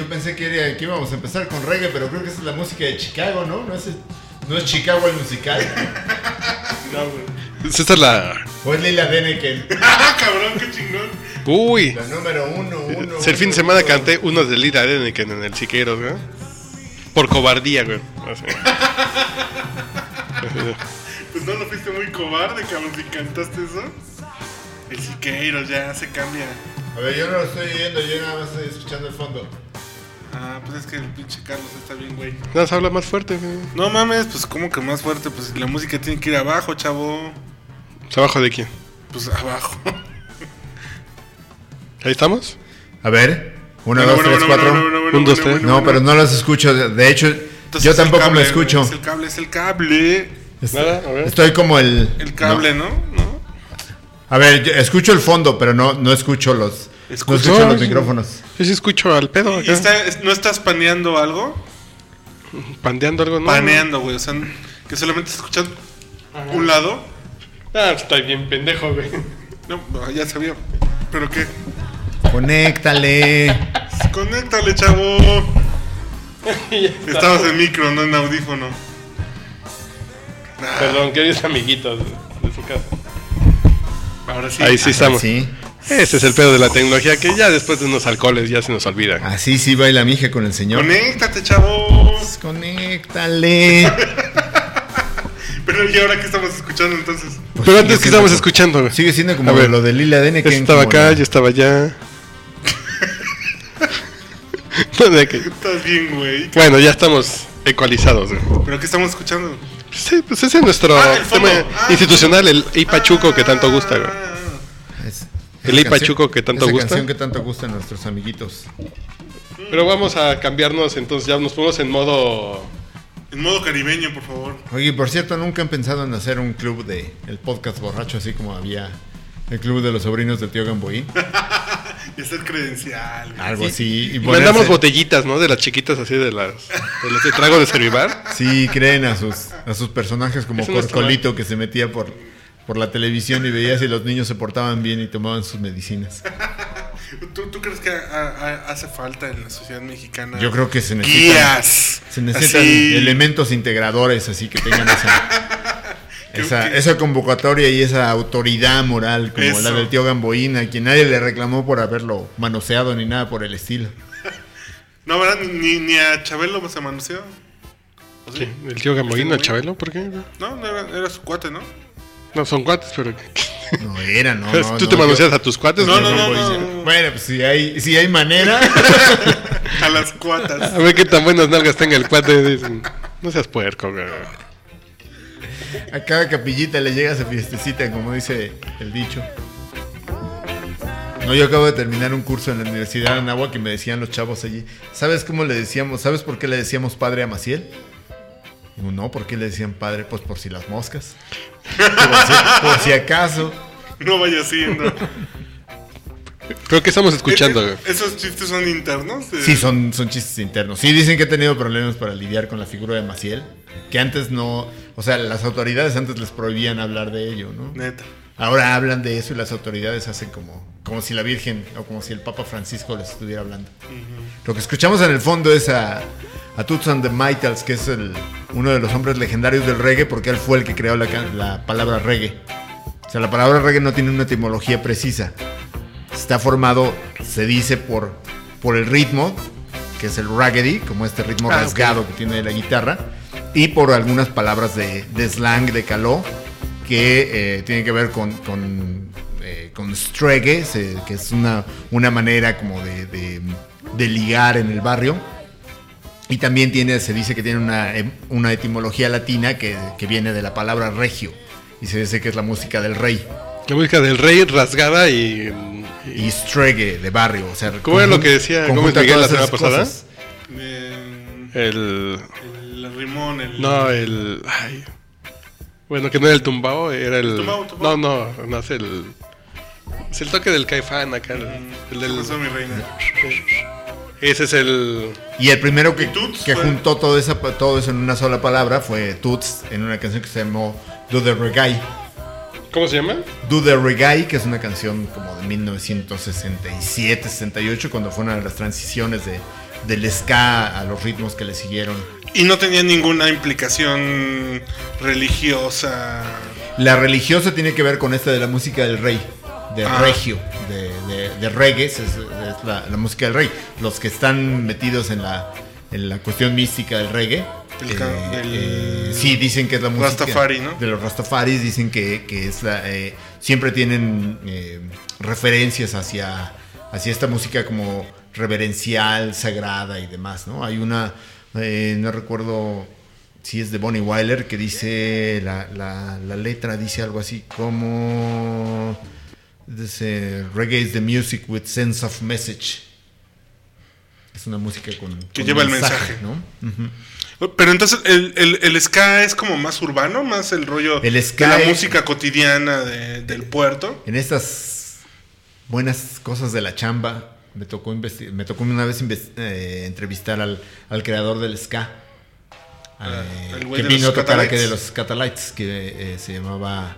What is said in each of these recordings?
Yo pensé que, era- que íbamos a empezar con reggae, pero creo que esa es la música de Chicago, ¿no? No es, no es Chicago el musical. No, güey. Esta es la. O es Lila Deneken, ¡Ah, cabrón, qué chingón! Uy. la número uno, uno. el fin de semana uno. canté uno de Lida Deneken en el Siqueiros, güey. Por cobardía, güey. Así. Pues no lo fuiste muy cobarde, cabrón, si cantaste eso. El Siqueiros ya se cambia. A ver, yo no lo estoy viendo, yo nada más estoy escuchando el fondo. Ah, pues es que el pinche Carlos está bien, güey. Nada más habla más fuerte, güey. No mames, pues como que más fuerte, pues la música tiene que ir abajo, chavo. ¿Abajo de quién? Pues abajo. ¿Ahí estamos? A ver, uno, Bueno, dos, bueno, tres, bueno, cuatro. bueno, bueno, bueno, Un, dos, bueno, tres. No, bueno, pero no los escucho. De hecho, Entonces yo tampoco cable, me escucho. Es el cable, es el cable. Es- Nada, a ver. Estoy como el. El cable, ¿no? ¿No? A ver, yo escucho el fondo, pero no, no escucho los. No Escucho- No, los sí. micrófonos. Yo sí escucho al pedo ¿Y acá. está- es- ¿No estás paneando algo? Pandeando algo, ¿no? Paneando, güey. O sea, que solamente escuchas un lado. Ah, está bien pendejo, güey. No, no, ya sabía. ¿Pero qué? Conéctale. Conéctale, chavo. Estabas en micro, no en audífono. Perdón, queridos amiguitos de su casa. Ahora sí. Ahí sí estamos. Sí. Ese es el pedo de la tecnología que ya después de unos alcoholes ya se nos olvida. Así sí baila mi hija con el señor. Conéctate, chavos. Conéctale. Pero ¿y ahora qué estamos escuchando entonces? Pues Pero antes que estamos como- escuchando, güey. Sigue siendo como ver. lo de Lila Dene. Yo estaba acá, yo estaba allá. Que- Estás bien, güey. Bueno, ya estamos ecualizados, güey. ¿Pero qué estamos escuchando? Sí, pues ese es nuestro Ah, tema Ah. institucional, el Ipachuco que tanto gusta, güey. El Ey Pachuco que tanto esa gusta. canción que tanto gusta a nuestros amiguitos. Pero vamos a cambiarnos, entonces ya nos ponemos en modo... En modo caribeño, por favor. Oye, por cierto, nunca han pensado en hacer un club de el podcast borracho, así como había el club de los sobrinos del tío Gamboín. Y hacer credencial. güey. Algo así. Y Y mandamos botellitas, ¿no? De las chiquitas así de las... De las de trago de servivar. Sí, creen a sus, a sus personajes como Corcolito que se metía por, por la televisión y veía si los niños se portaban bien y tomaban sus medicinas. ¿Tú, tú crees que a- a- hace falta en la sociedad mexicana? Yo creo que se necesitan, Guías. se necesitan Así. elementos integradores así que tengan esa, esa, que- esa convocatoria y esa autoridad moral como Eso. la del tío Gamboín, a quien nadie le reclamó por haberlo manoseado ni nada por el estilo. No, ¿verdad? Ni, ni a Chabelo se manoseó. ¿O sí? Sí, el tío Gamboíno, el Chabelo, ¿por qué? No, no era, era su cuate, ¿no? No, son cuates, pero... No era, no. ¿Tú no, te no, manoseas yo- a tus cuates? No, no, no. Bueno, pues si hay, si hay manera. A las cuatas. A ver qué tan buenas nalgas tenga el cuate. Dicen, no seas puerco, güey. A cada capillita le llega su fiestecita, como dice el dicho. No, yo acabo de terminar un curso en la Universidad de Anáhuac y me decían los chavos allí, ¿sabes cómo le decíamos? ¿Sabes por qué le decíamos padre a Maciel? No, ¿por qué le decían padre? Pues por si las moscas. Por si, por si acaso. No vaya siendo. Creo que estamos escuchando, ¿Esos chistes son internos? Eh, Sí, son, son chistes internos. Sí, dicen que he tenido problemas para lidiar con la figura de Maciel. Que antes no, o sea, las autoridades antes les prohibían hablar de ello, ¿no? Neta. Ahora hablan de eso y las autoridades hacen como, como si la Virgen o como si el Papa Francisco les estuviera hablando. Lo que escuchamos en el fondo es a, a Toots and the Maytals, que es el, uno de los hombres legendarios del reggae, porque él fue el que creó la, palabra reggae. O sea, la palabra reggae no tiene una etimología precisa. Está formado, se dice, por, por el ritmo, que es el raggedy, como este ritmo Ah, rasgado que tiene la guitarra, y por algunas palabras de, de slang, de caló, que eh, tiene que ver con, con, eh, con stregue, se- que es una, una manera como de, de- de ligar en el barrio. Y también tiene, se dice que tiene una, em- una etimología latina que, que viene de la palabra regio. Y se dice que es la música del rey. La música del rey rasgada y. y- Y stregue de barrio. O sea, ¿Cómo era lo que decía Gómez Miguel la semana pasada? Eh, el. el rimón, el. No, el. Ay. Bueno, que no era el tumbao, era el. tumbao, tumbao. No, no, no es el. Es el toque del caifán acá. El, el ¿Qué del, pasó, mi reina? Ese es el. Y el primero que, ¿Y Toots que juntó todo, esa, todo eso en una sola palabra fue Toots en una canción que se llamó Do the Reggae. ¿Cómo se llama? Do the Reggae, que es una canción como de 1967, 68, cuando fue una de las transiciones de, del ska a los ritmos que le siguieron. Y no tenía ninguna implicación religiosa. La religiosa tiene que ver con esta de la música del rey, de Ah. regio, de, de, de reggae, es, es la, la música del rey. Los que están metidos en la, en la cuestión mística del reggae. Ca- del- eh, sí, dicen que es la música Rastafari, ¿no? de los Rastafaris, dicen que, que es la, eh, siempre tienen eh, referencias hacia, hacia esta música como reverencial, sagrada y demás, ¿no? Hay una, eh, no recuerdo si es de Bonnie Wyler, que dice, la, la- la letra dice algo así como, dice, reggae is the music with sense of message. Es una música con... Que con lleva el mensaje. ¿no? Pero entonces el, el, el ska es como más urbano, más el rollo El de la música cotidiana de- del puerto. En estas buenas cosas de la chamba, me tocó, me tocó una vez eh, entrevistar al, al creador del ska. Ah, eh, que vino a tocar aquí de los Catalites, que eh, se llamaba.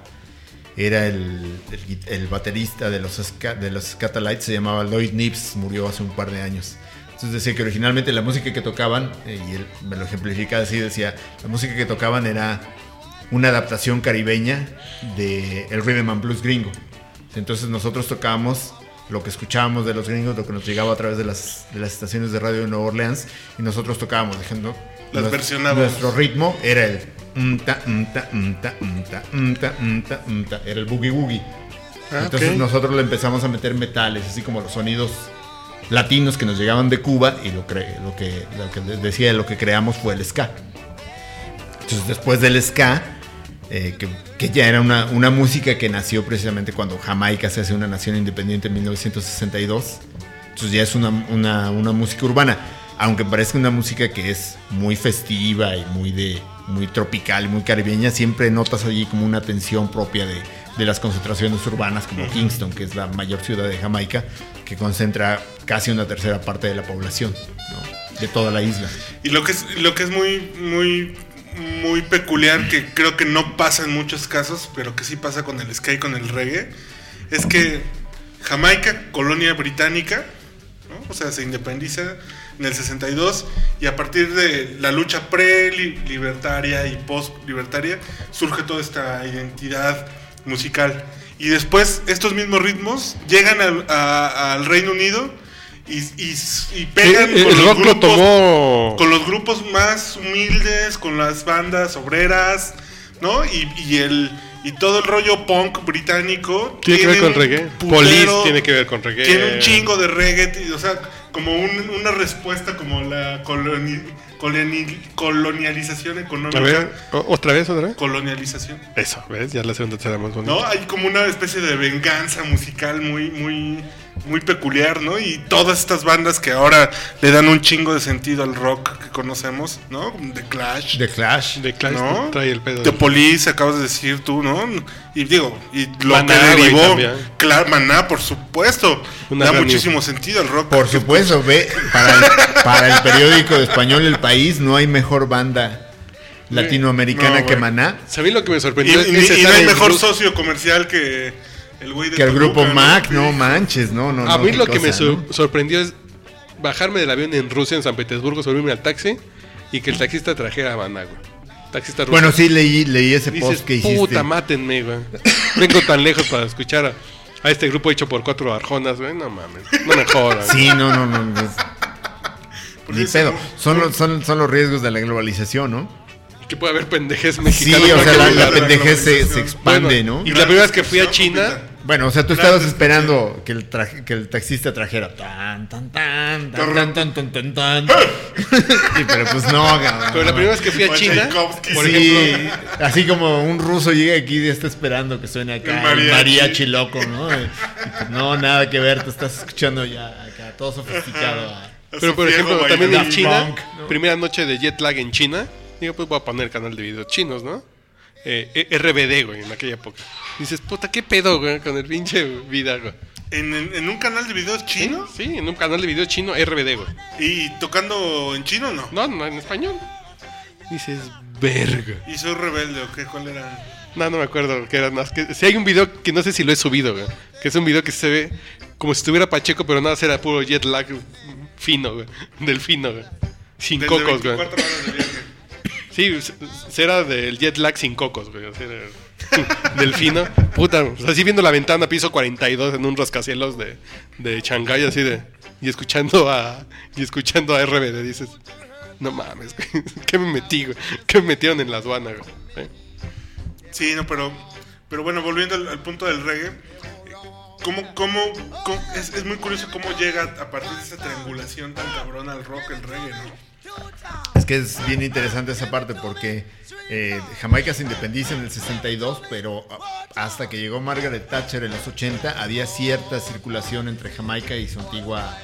Era el, el baterista de los, de los se llamaba Lloyd Nips, murió hace un par de años. Entonces decía que originalmente la música que tocaban, eh, y él me lo ejemplificaba así, decía, la música que tocaban era una adaptación caribeña de el rhythm and blues gringo. Entonces nosotros tocábamos lo que escuchábamos de los gringos, lo que nos llegaba a través de las, de las estaciones de radio de Nueva Orleans, y nosotros tocábamos, dejando Las versionábamos. Nuestro ritmo era el era el boogie woogie. Ah, Entonces ok. nosotros le empezamos a meter metales, así como los sonidos latinos que nos llegaban de Cuba y lo, cre- lo, que, lo que de- decía lo que creamos fue el ska. Entonces después del ska, eh, que, que ya era una, una música que nació precisamente cuando Jamaica se hace una nación independiente en 1962, entonces ya es una, una, una música urbana, aunque parezca una música que es muy festiva y muy, de, muy tropical, muy caribeña, siempre notas allí como una tensión propia de, de las concentraciones urbanas como Kingston, que es la mayor ciudad de Jamaica, que concentra casi una tercera parte de la población ¿no? de toda la isla. Y lo que es, lo que es muy, muy, muy peculiar, que creo que no pasa en muchos casos, pero que sí pasa con el ska y con el reggae, es que Jamaica, colonia británica, ¿no? o sea, se independiza en el 62 y a partir de la lucha pre-libertaria y post-libertaria surge toda esta identidad musical. Y después estos mismos ritmos llegan al, a- al Reino Unido y, y- y pegan el, con el los rock lo grupos tomó. con los grupos más humildes, con las bandas obreras, ¿no? Y, y el y todo el rollo punk británico Tiene que ver con reggae. putero, Police tiene que ver con reggae. Tiene un chingo de reggae, o sea, como un- una respuesta como la coloni- coloni- colonialización económica. A ver, o- otra vez, otra vez. Colonialización. Eso, ¿ves? Ya la segunda será más bonita. ¿No? Hay como una especie de venganza musical muy, muy, muy peculiar, ¿no? Y todas estas bandas que ahora le dan un chingo de sentido al rock que conocemos, ¿no? The Clash. The Clash. De Clash ¿no? trae el pedo. The Police, acabas de decir tú, ¿no? Y digo, y lo Maná, que derivó, claro, Maná, por supuesto, Una da muchísimo sentido al rock. Por supuesto, ve, para el, para el periódico español El País no hay mejor banda latinoamericana No, que. Maná ¿Sabéis lo que me sorprendió? y- y no hay mejor socio comercial que el güey de que el grupo. Mac, Sí. no manches, no, no, A mí lo que me cosa, sor- ¿no? sorprendió es bajarme del avión en Rusia, en San Petersburgo, subirme al taxi y que el taxista trajera a Maná, güey. Taxista ruso. Bueno, sí leí, leí ese Dices, post que hiciste. puta, mátenme, güey. Vengo tan lejos para escuchar a, a este grupo hecho por cuatro arjonas, güey. No mames, no me jodan. Sí, no, no, no. Ni pedo. Son, los- son, son los riesgos de la globalización, ¿no? Que puede haber pendejes Sí, mexicanos. o sea, la, la digan, pendejez se, se expande, bueno, ¿no? Y la primera vez que fui a China. Bueno, o sea, tú estabas esperando que el, que el taxista trajera tan, tan, tan, tan, tan, tan, tan, tan. sí, pero pues no, cabrón. Pero la primera vez que fui a China, por sí, así como un ruso llega aquí y está esperando que suene acá el mariachi, loco, ¿no? Pues, no, nada que ver, te estás escuchando ya acá, todo sofisticado. Pero por ejemplo, también en China, primera noche de jet lag en China, digo, pues voy a poner canal de videos chinos, ¿no? Eh, eh, RBD, güey, en aquella época. Dices, puta, ¿qué pedo, güey, con el pinche vida, güey? En, en- en un canal de videos chino Sí, en un canal de video chino, RBD, güey. y tocando en chino, no. No, no, en español. Dices, verga. Y soy rebelde, ¿o qué? ¿Cuál era? No, no me acuerdo que era más que. Si hay un video que no sé si lo he subido, güey. Que es un video que se ve como si estuviera Pacheco, pero nada, era puro jet lag fino, güey. Del fino, güey. Sin Desde cocos, güey. 24 horas de viaje. Sí, s- s- era del jet lag sin cocos, güey. o sea, era del fino. Puta, así viendo la ventana, piso 42 en un rascacielos de, de Shanghái, así de. Y escuchando a. Y escuchando a RBD, dices. No mames. ¿Qué me metí, güey? ¿Qué me metieron en la aduana, güey? ¿Eh? Sí, no, pero, pero bueno, volviendo al, punto del reggae, ¿cómo, cómo, cómo- es, es muy curioso cómo llega a partir de esa triangulación tan cabrona al rock, el reggae, ¿no? Es que es bien interesante esa parte porque eh, Jamaica se independiza en el 62, pero ah, hasta que llegó Margaret Thatcher en los 80 había cierta circulación entre Jamaica y su antigua,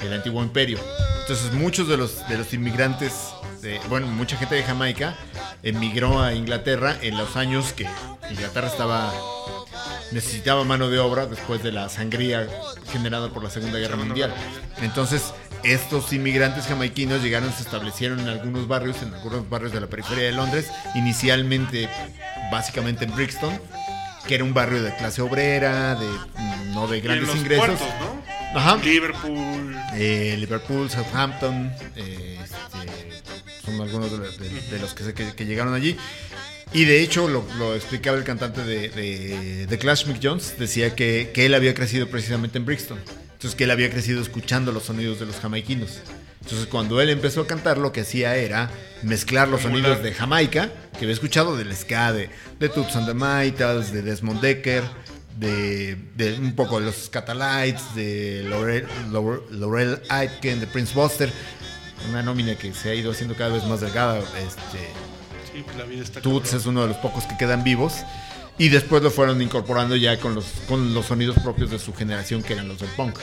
el antiguo imperio. Entonces muchos de los, de los inmigrantes, de- bueno, mucha gente de Jamaica emigró a Inglaterra en los años que Inglaterra estaba necesitaba mano de obra después de la sangría generada por la Segunda Guerra Mundial. Entonces, estos inmigrantes jamaiquinos llegaron, se establecieron en algunos barrios, en algunos barrios de la periferia de Londres, inicialmente, básicamente en Brixton, que era un barrio de clase obrera, de no de Y en grandes los ingresos. puertos, ¿no? Ajá. Liverpool, Eh, Liverpool, Southampton, eh, este, son algunos de, los- de- de los que, que, que llegaron allí. Y de hecho, lo, lo explicaba el cantante de, de, de Clash, Mick Jones, decía que, que él había crecido precisamente en Brixton. Entonces, que él había crecido escuchando los sonidos de los jamaiquinos. Entonces, cuando él empezó a cantar, lo que hacía era mezclar los Emular. sonidos de Jamaica, que había escuchado del ska, de, de Toots and the Maytals, de Desmond Decker, de, de un poco de los Catalites, de Laurel, Laurel, Laurel Aitken, de Prince Buster, una nómina que se ha ido haciendo cada vez más delgada. Este, sí, la vida está Toots cabrón. es uno de los pocos que quedan vivos. Y después lo fueron incorporando ya con los, con los sonidos propios de su generación, que eran los del punk.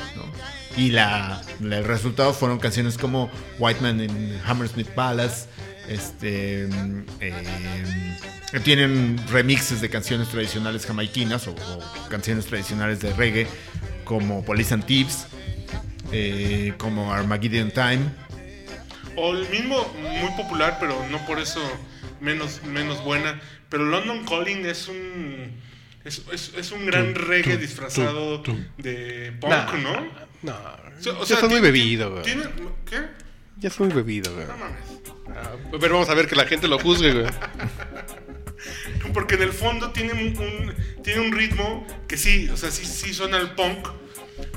Y la, la- el resultado fueron canciones como White Man in Hammersmith Palace. Este, eh, tienen remixes de canciones tradicionales jamaiquinas o, o canciones tradicionales de reggae, como Police and Thieves, eh, como Armageddon Time. O el mismo, muy popular, pero no por eso menos, menos buena. Pero London Calling es un. Es, es- es un gran reggae disfrazado de punk, Nah, ¿no? No, O sea, o ya sea, está muy bebido, güey. ¿Qué? Ya está muy bebido, güey. No mames. Ah, pero vamos a ver que la gente lo juzgue, güey. Porque en el fondo tiene un, un- tiene un ritmo que sí, o sea, sí, sí suena al punk,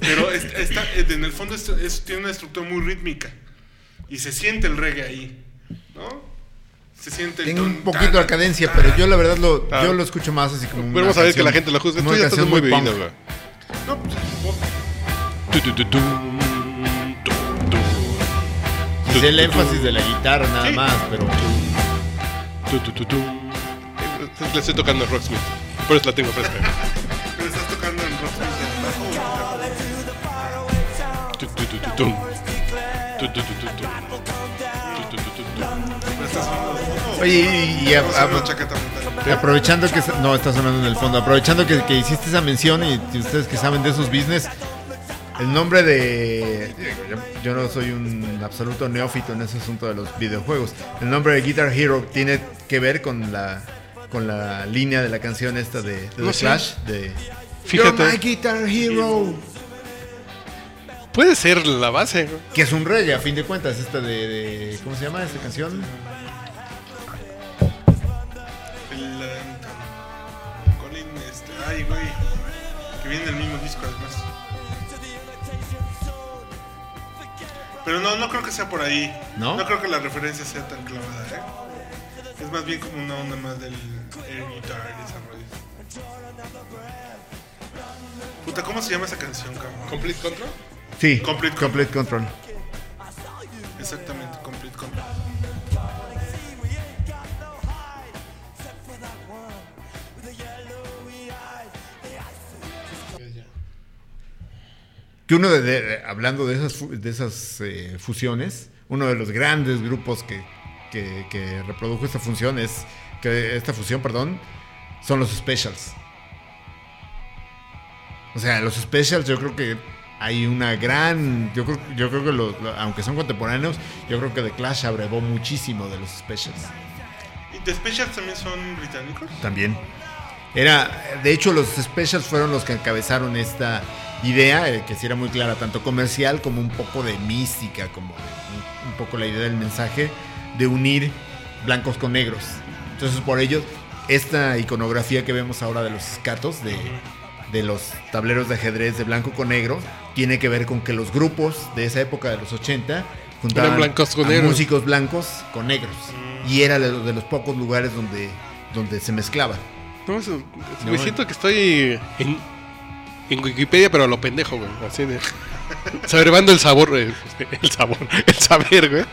pero es- está, en el fondo es- es- tiene una estructura muy rítmica. Y se siente el reggae ahí, ¿no? Se siente Tiene un poquito de cadencia, pero yo la verdad lo, Ah. yo lo escucho más así como. Pero vamos a ver que la gente lo Esto una ya muy bebido, güey. No, pues, po- Tu, tu, tu, tu, tu, tu. Es el énfasis de la guitarra nada Sí. más, pero. Tu, tu, tu, tu. Le estoy tocando el Rocksmith. Por eso la tengo fresca. pero estás tocando en Rocksmith Oye, y, y a- aprovechando que. No, está sonando en el fondo. Aprovechando que, que hiciste esa mención y, y ustedes que saben de esos business. El nombre de. yo- Yo no soy un absoluto neófito en ese asunto de los videojuegos. El nombre de Guitar Hero tiene que ver con la con la línea de la canción esta de, de No The sé. Clash. De, Fíjate. You're my Guitar Hero. Puede ser la base. Que es un reggae, a fin de cuentas, esta de, de- ¿Cómo se llama esta canción? Ay, güey, que viene del mismo disco además. Pero no, no creo que sea por ahí. ¿No? creo que la referencia sea tan clavada, ¿eh? Es más bien como una onda más del air guitar y esa rollo. Puta, ¿cómo se llama esa canción, cabrón? Complete Control. Sí, Complete Complete Control. Exactamente, Que uno de, de- hablando de esas, de esas eh, fusiones, uno de los grandes grupos que, que- que reprodujo esta función es, que esta fusión, perdón, son los Specials. O sea, los Specials yo creo que hay una gran, yo creo, yo creo que los- aunque son contemporáneos, yo creo que The Clash abrevó muchísimo de los Specials. ¿Y The Specials también son británicos? También. Era, de hecho, los specials fueron los que encabezaron esta idea, eh, que sí era muy clara, tanto comercial como un poco de mística, como un, un poco la idea del mensaje de unir blancos con negros. Entonces, por ello, esta iconografía que vemos ahora de los escatos, de, de los tableros de ajedrez de blanco con negro, tiene que ver con que los grupos de esa época de los 80 juntaban blancos con a negros. músicos blancos con negros. Y era de los, de los pocos lugares donde, donde se mezclaba. No, No, me siento que estoy en, en Wikipedia, pero a lo pendejo, güey. Así de. Saberbando el sabor, güey. El sabor, el saber, güey.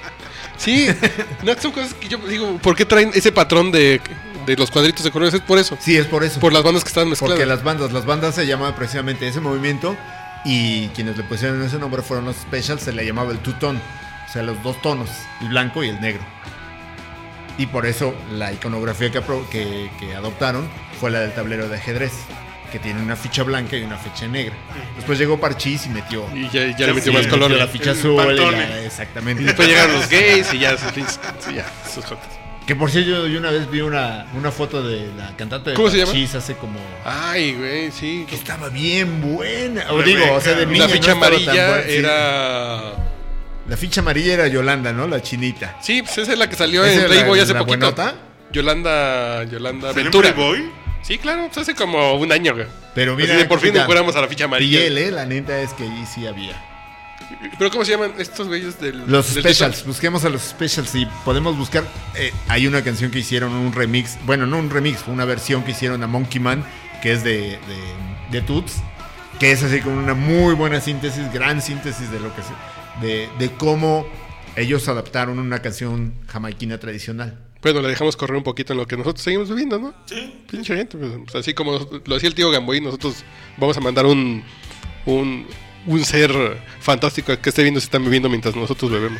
Sí, no, son cosas que yo digo, ¿por qué traen ese patrón de, de los cuadritos de colores? Es por eso. Sí, es por eso. Por las bandas que están mezcladas. Porque las bandas, las bandas se llamaban precisamente ese movimiento y quienes le pusieron ese nombre fueron los specials, se le llamaba el two-tone, o sea, los dos tonos, el blanco y el negro. Y por eso la iconografía que, que, que adoptaron fue la del tablero de ajedrez, que tiene una ficha blanca y una ficha negra. Después llegó Parchís y metió, Y ya, ya le metió sí, más color. la ficha azul. y Pantone. la- exactamente. Y después llegaron los gays y ya, sí, ya, jotos. Que por cierto, yo, yo una vez vi una, una foto de la cantante de ¿Cómo se llama? Hace como... Ay, güey, sí. Que estaba bien buena. O Rebeca. digo, o sea, de niña La ficha amarilla buena, sí. era. La ficha amarilla era Yolanda, ¿no? La chinita. Sí, pues esa es la que salió ¿Esa en Playboy hace la poquito. buenota? Yolanda, Yolanda ¿Salió en Ventura. Playboy? Sí, claro, pues hace como un año, güey. Pero mira, por fin recuperamos a la ficha amarilla. Piel, ¿eh? La neta es que ahí sí había. Pero ¿cómo se llaman estos güeyes del Los del specials, busquemos a los specials y podemos buscar. eh, hay una canción que hicieron, un remix. Bueno, no un remix, fue una versión que hicieron a Monkey Man, que es de, de, de Toots. Que es así con una muy buena síntesis, gran síntesis de lo que se. de, de cómo ellos adaptaron una canción jamaiquina tradicional. Bueno, le dejamos correr un poquito en lo que nosotros seguimos viviendo, ¿no? Sí. Pinche gente, pues, así como lo hacía el tío Gamboy, nosotros vamos a mandar un, un, un ser fantástico que esté viendo si están bebiendo mientras nosotros bebemos.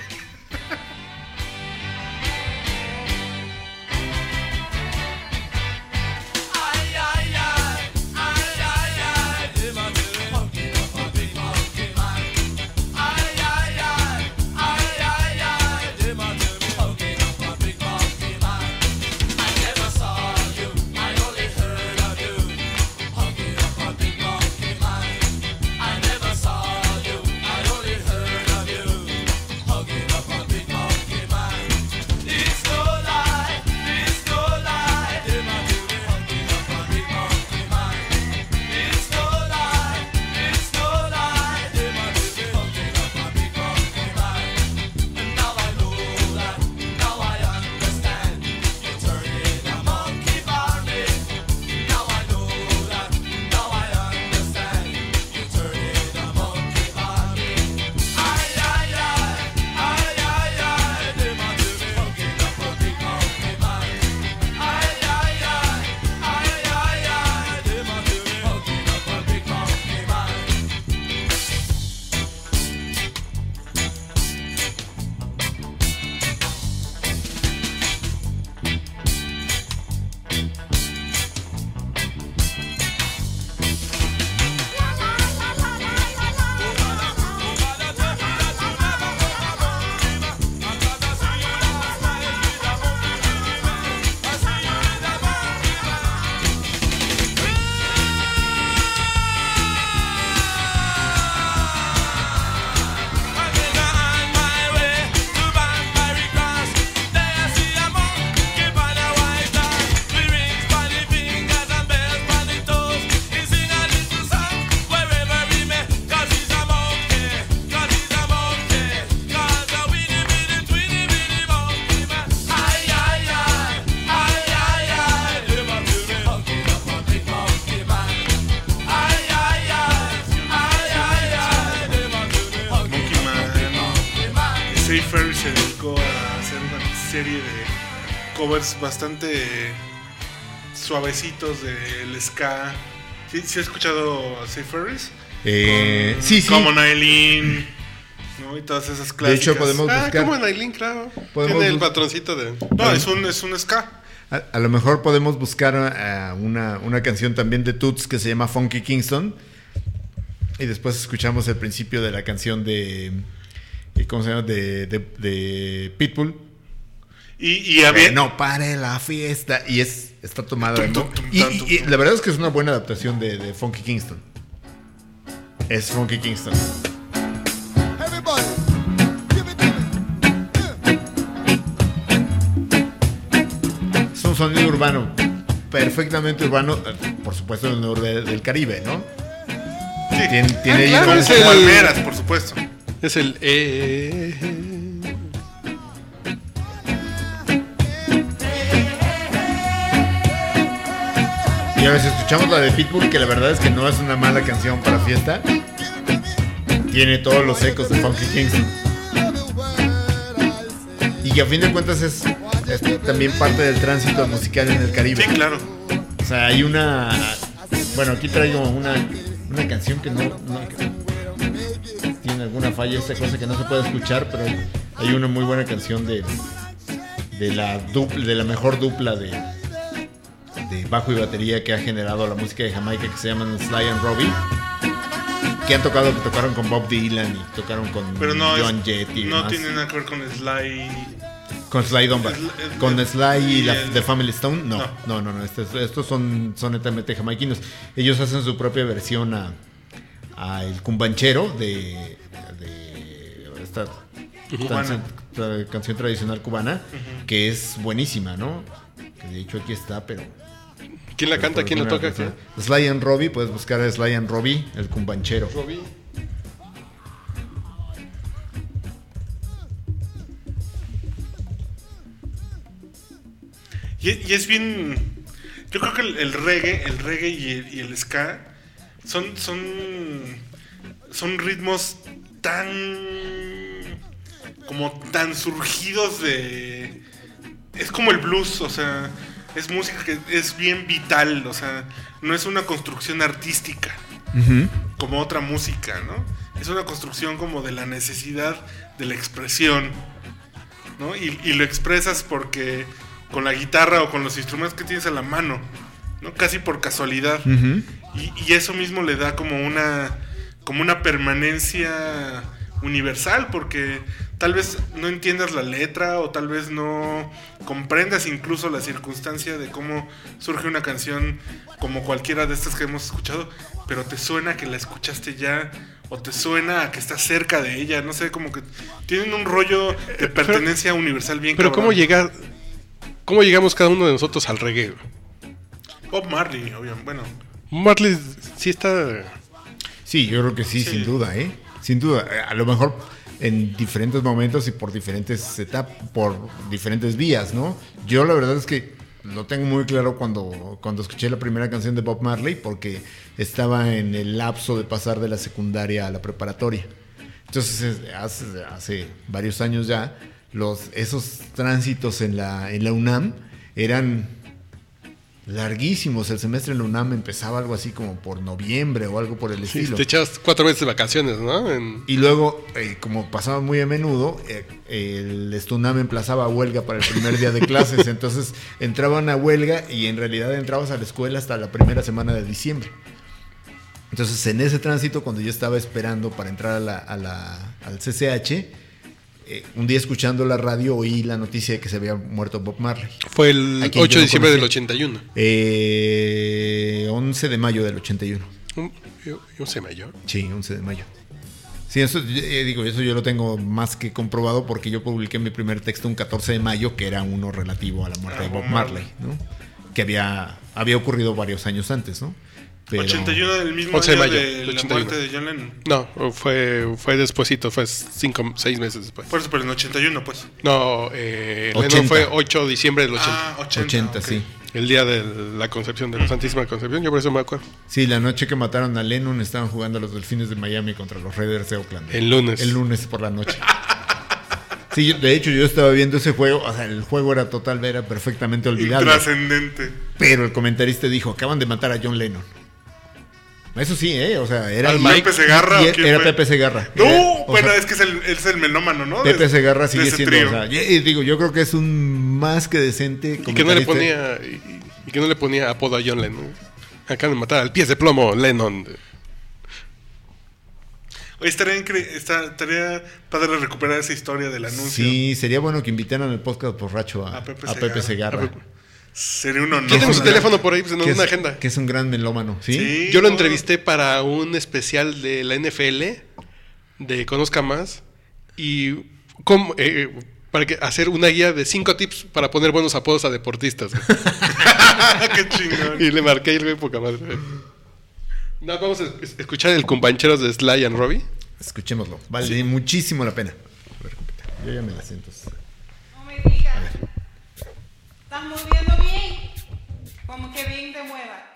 De bastante suavecitos del ska. ¿Sí, sí has escuchado a Ferris? Eh, sí, sí. Como Nailin, ¿no? Y todas esas De clásicas. hecho, podemos Ah, buscar. como Nailin, claro. Tiene el patroncito de... No, es un, es un ska. A, a lo mejor podemos buscar una, una canción también de Toots que se llama Funky Kingston. Y después escuchamos el principio de la canción de. ¿Cómo se llama? De, de- de Pitbull. Y, y había... Que no pare la fiesta. Y es está tomada de Tum, tum, tum, y, la verdad es que es una buena adaptación de, de Funky Kingston. Es Funky Kingston. Everybody, give it to me. Es un sonido urbano. Perfectamente urbano. eh, Por supuesto, del norte del Caribe, ¿no? Sí. Tiene, tiene ahí claro, como- es el- Palmeras, por supuesto. Es el. Eh, Y si escuchamos la de Pitbull, que la verdad es que no es una mala canción para fiesta. Tiene todos los ecos de Funky Kingston. Y que a fin de cuentas es, es también parte del tránsito musical en el Caribe. Sí, claro. O sea, hay una. Bueno, aquí traigo una, una canción que no. no- que tiene alguna falla, esta cosa que no se puede escuchar, pero hay una muy buena canción de. De la, dupla, de la mejor dupla de, de bajo y batería que ha generado la música de Jamaica que se llaman Sly and Robbie. Que han tocado, que tocaron con Bob Dylan y tocaron con Pero no, John Jett y no demás. tiene nada que ver con Sly. Con Sly Dunbar. Con Sly y la, el- The Family Stone. No, No. no, no, no. Estos, estos son, son netamente jamaiquinos. Ellos hacen su propia versión a, a El Cumbanchero de, de esta canción, tra- canción tradicional cubana, que es buenísima, ¿no? Que de hecho aquí está, pero. ¿Quién la canta? ¿Quién la toca? ¿Qué? Sly and Robbie, puedes buscar a Sly and Robbie, El Cumbanchero. Robbie. Y, y es bien. Yo creo que el, el reggae, el reggae y el, y el ska son, son, son ritmos tan. como tan surgidos de. Es como el blues, o sea, es música que es bien vital, o sea, no es una construcción artística como otra música, ¿no? Es una construcción como de la necesidad de la expresión, ¿no? Y, y lo expresas porque con la guitarra o con los instrumentos que tienes a la mano, ¿no? Casi por casualidad. Y, y eso mismo le da como una, como una permanencia universal, porque tal vez no entiendas la letra o tal vez no comprendas incluso la circunstancia de cómo surge una canción como cualquiera de estas que hemos escuchado, pero te suena que la escuchaste ya o te suena a que estás cerca de ella, no sé, como que tienen un rollo de pertenencia universal bien Pero cabrón. ¿cómo llegar? ¿Cómo llegamos cada uno de nosotros al reggae? Bob Marley, obviamente, bueno. Marley sí está. Sí, yo creo que sí, Sí. sin duda, ¿eh? Sin duda. A lo mejor en diferentes momentos y por diferentes etapas, por diferentes vías, ¿no? Yo la verdad es que lo tengo muy claro cuando, cuando escuché la primera canción de Bob Marley, porque estaba en el lapso de pasar de la secundaria a la preparatoria. Entonces, es- hace, varios años ya, esos tránsitos en la, en la UNAM eran larguísimos. El semestre en la UNAM empezaba algo así como por noviembre o algo por el Sí, estilo. te echabas cuatro meses de vacaciones, ¿no? En- Y luego, eh, como pasaba muy a menudo, eh, el Estunam emplazaba huelga para el primer día de clases. entonces entraban a huelga y en realidad entrabas a la escuela hasta la primera semana de diciembre. Entonces, en ese tránsito, cuando yo estaba esperando para entrar a la- a la- al CCH, eh, un día escuchando la radio oí la noticia de que se había muerto Bob Marley. Fue el ¿A quién 8 yo de no diciembre del conocí? 81. Eh, 11 de mayo del 81. Un- Yo, yo sé mayor. Sí, 11 de mayo. Sí, eso eh, digo, eso yo lo tengo más que comprobado porque yo publiqué mi primer texto un 14 de mayo que era uno relativo a la muerte Ah, de Bob Bob Marley, ¿no? Que había había ocurrido varios años antes, ¿no? Pero- 81 del mismo 11 de año mayo de la 81. muerte de John Lennon. No, fue, fue despuésito, fue cinco, seis meses después. Por eso, pero en 81, pues. No, eh, Lennon 80. fue 8 de diciembre del 80. Ah, 80. 80, ok. sí. El día de la concepción, de la Santísima Concepción, yo por eso me acuerdo. Sí, la noche que mataron a Lennon estaban jugando los Delfines de Miami contra los Raiders de Oakland. El lunes. El lunes por la noche. Sí, de hecho yo estaba viendo ese juego, o sea, el juego era total, era perfectamente olvidable. Intrascendente. Pero el comentarista dijo, acaban de matar a John Lennon. Eso sí, ¿eh? O sea, era... ¿Al Mike? ¿Pepe Segarra y era fue? Pepe Segarra. No, Era- bueno, sea, es que es el, es el melómano, ¿no? Pepe Segarra sigue siendo... trío. o sea, y- y digo, yo creo que es un más que decente Y que no le ponía y, y que no le ponía apodo a John Lennon. Acaban de matar al pies de plomo Lennon. Oye, estaría, estaría padre recuperar esa historia del anuncio. Sí, sería bueno que invitaran al podcast borracho a, A Pepe a Pepe Segarra. Segarra. Sería un honor. ¿Quién tiene su teléfono por ahí? Pues en una es, agenda. que es un gran melómano. ¿sí? Sí. Yo lo entrevisté para un especial de la NFL de Conozca Más y cómo, eh, para que, hacer una guía de cinco tips para poner buenos apodos a deportistas. Qué chingón. y le marqué y el güey poca madre. No, vamos a es- escuchar el compañeros de Sly and Robbie. Escuchémoslo. Vale muchísimo la pena. A ver, compita, yo ya me la siento. No me digas. ¿Estás moviendo bien? Como que bien te muevas.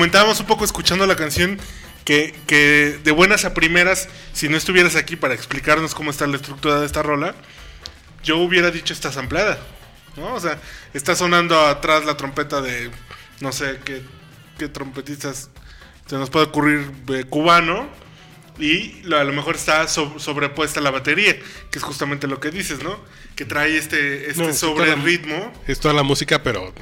Comentábamos un poco escuchando la canción que, que de buenas a primeras, si no estuvieras aquí para explicarnos cómo está la estructura de esta rola, yo hubiera dicho esta amplada. ¿no? O sea, está sonando atrás la trompeta de no sé qué, qué trompetistas se nos puede ocurrir eh, cubano. Y a lo mejor está so- sobrepuesta la batería, que es justamente lo que dices, ¿no? Que trae este, este No, sobre ritmo. Es toda la música, pero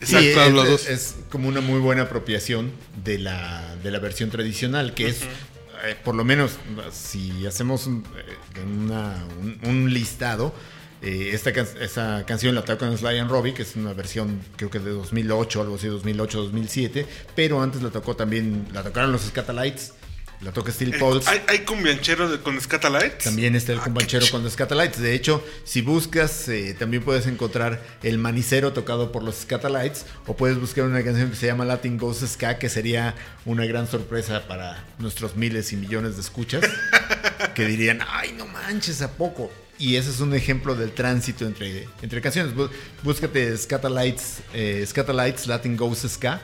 Exacto, es, los dos. es como una muy buena apropiación de la, de la versión tradicional, que es, eh, por lo menos, si hacemos un, eh, una- un- un listado, eh, esta can- esa canción la tocan Sly and Robbie, que es una versión creo que de 2008, algo así, 2008-2007, pero antes la tocó también, la tocaron los Scatalites, la toca Steel Pulse. ¿Hay, hay cumbianchero de, con Scatalites? También está el Ah, ch- con Scatalites. De hecho, si buscas, eh, también puedes encontrar el manicero tocado por los Scatalites. O puedes buscar una canción que se llama Latin Ghost Ska, que sería una gran sorpresa para nuestros miles y millones de escuchas. que dirían, ay, no manches, ¿a poco? Y ese es un ejemplo del tránsito entre, entre canciones. Bú- Búscate Scatalites, eh, Scatalites Latin Ghost Ska.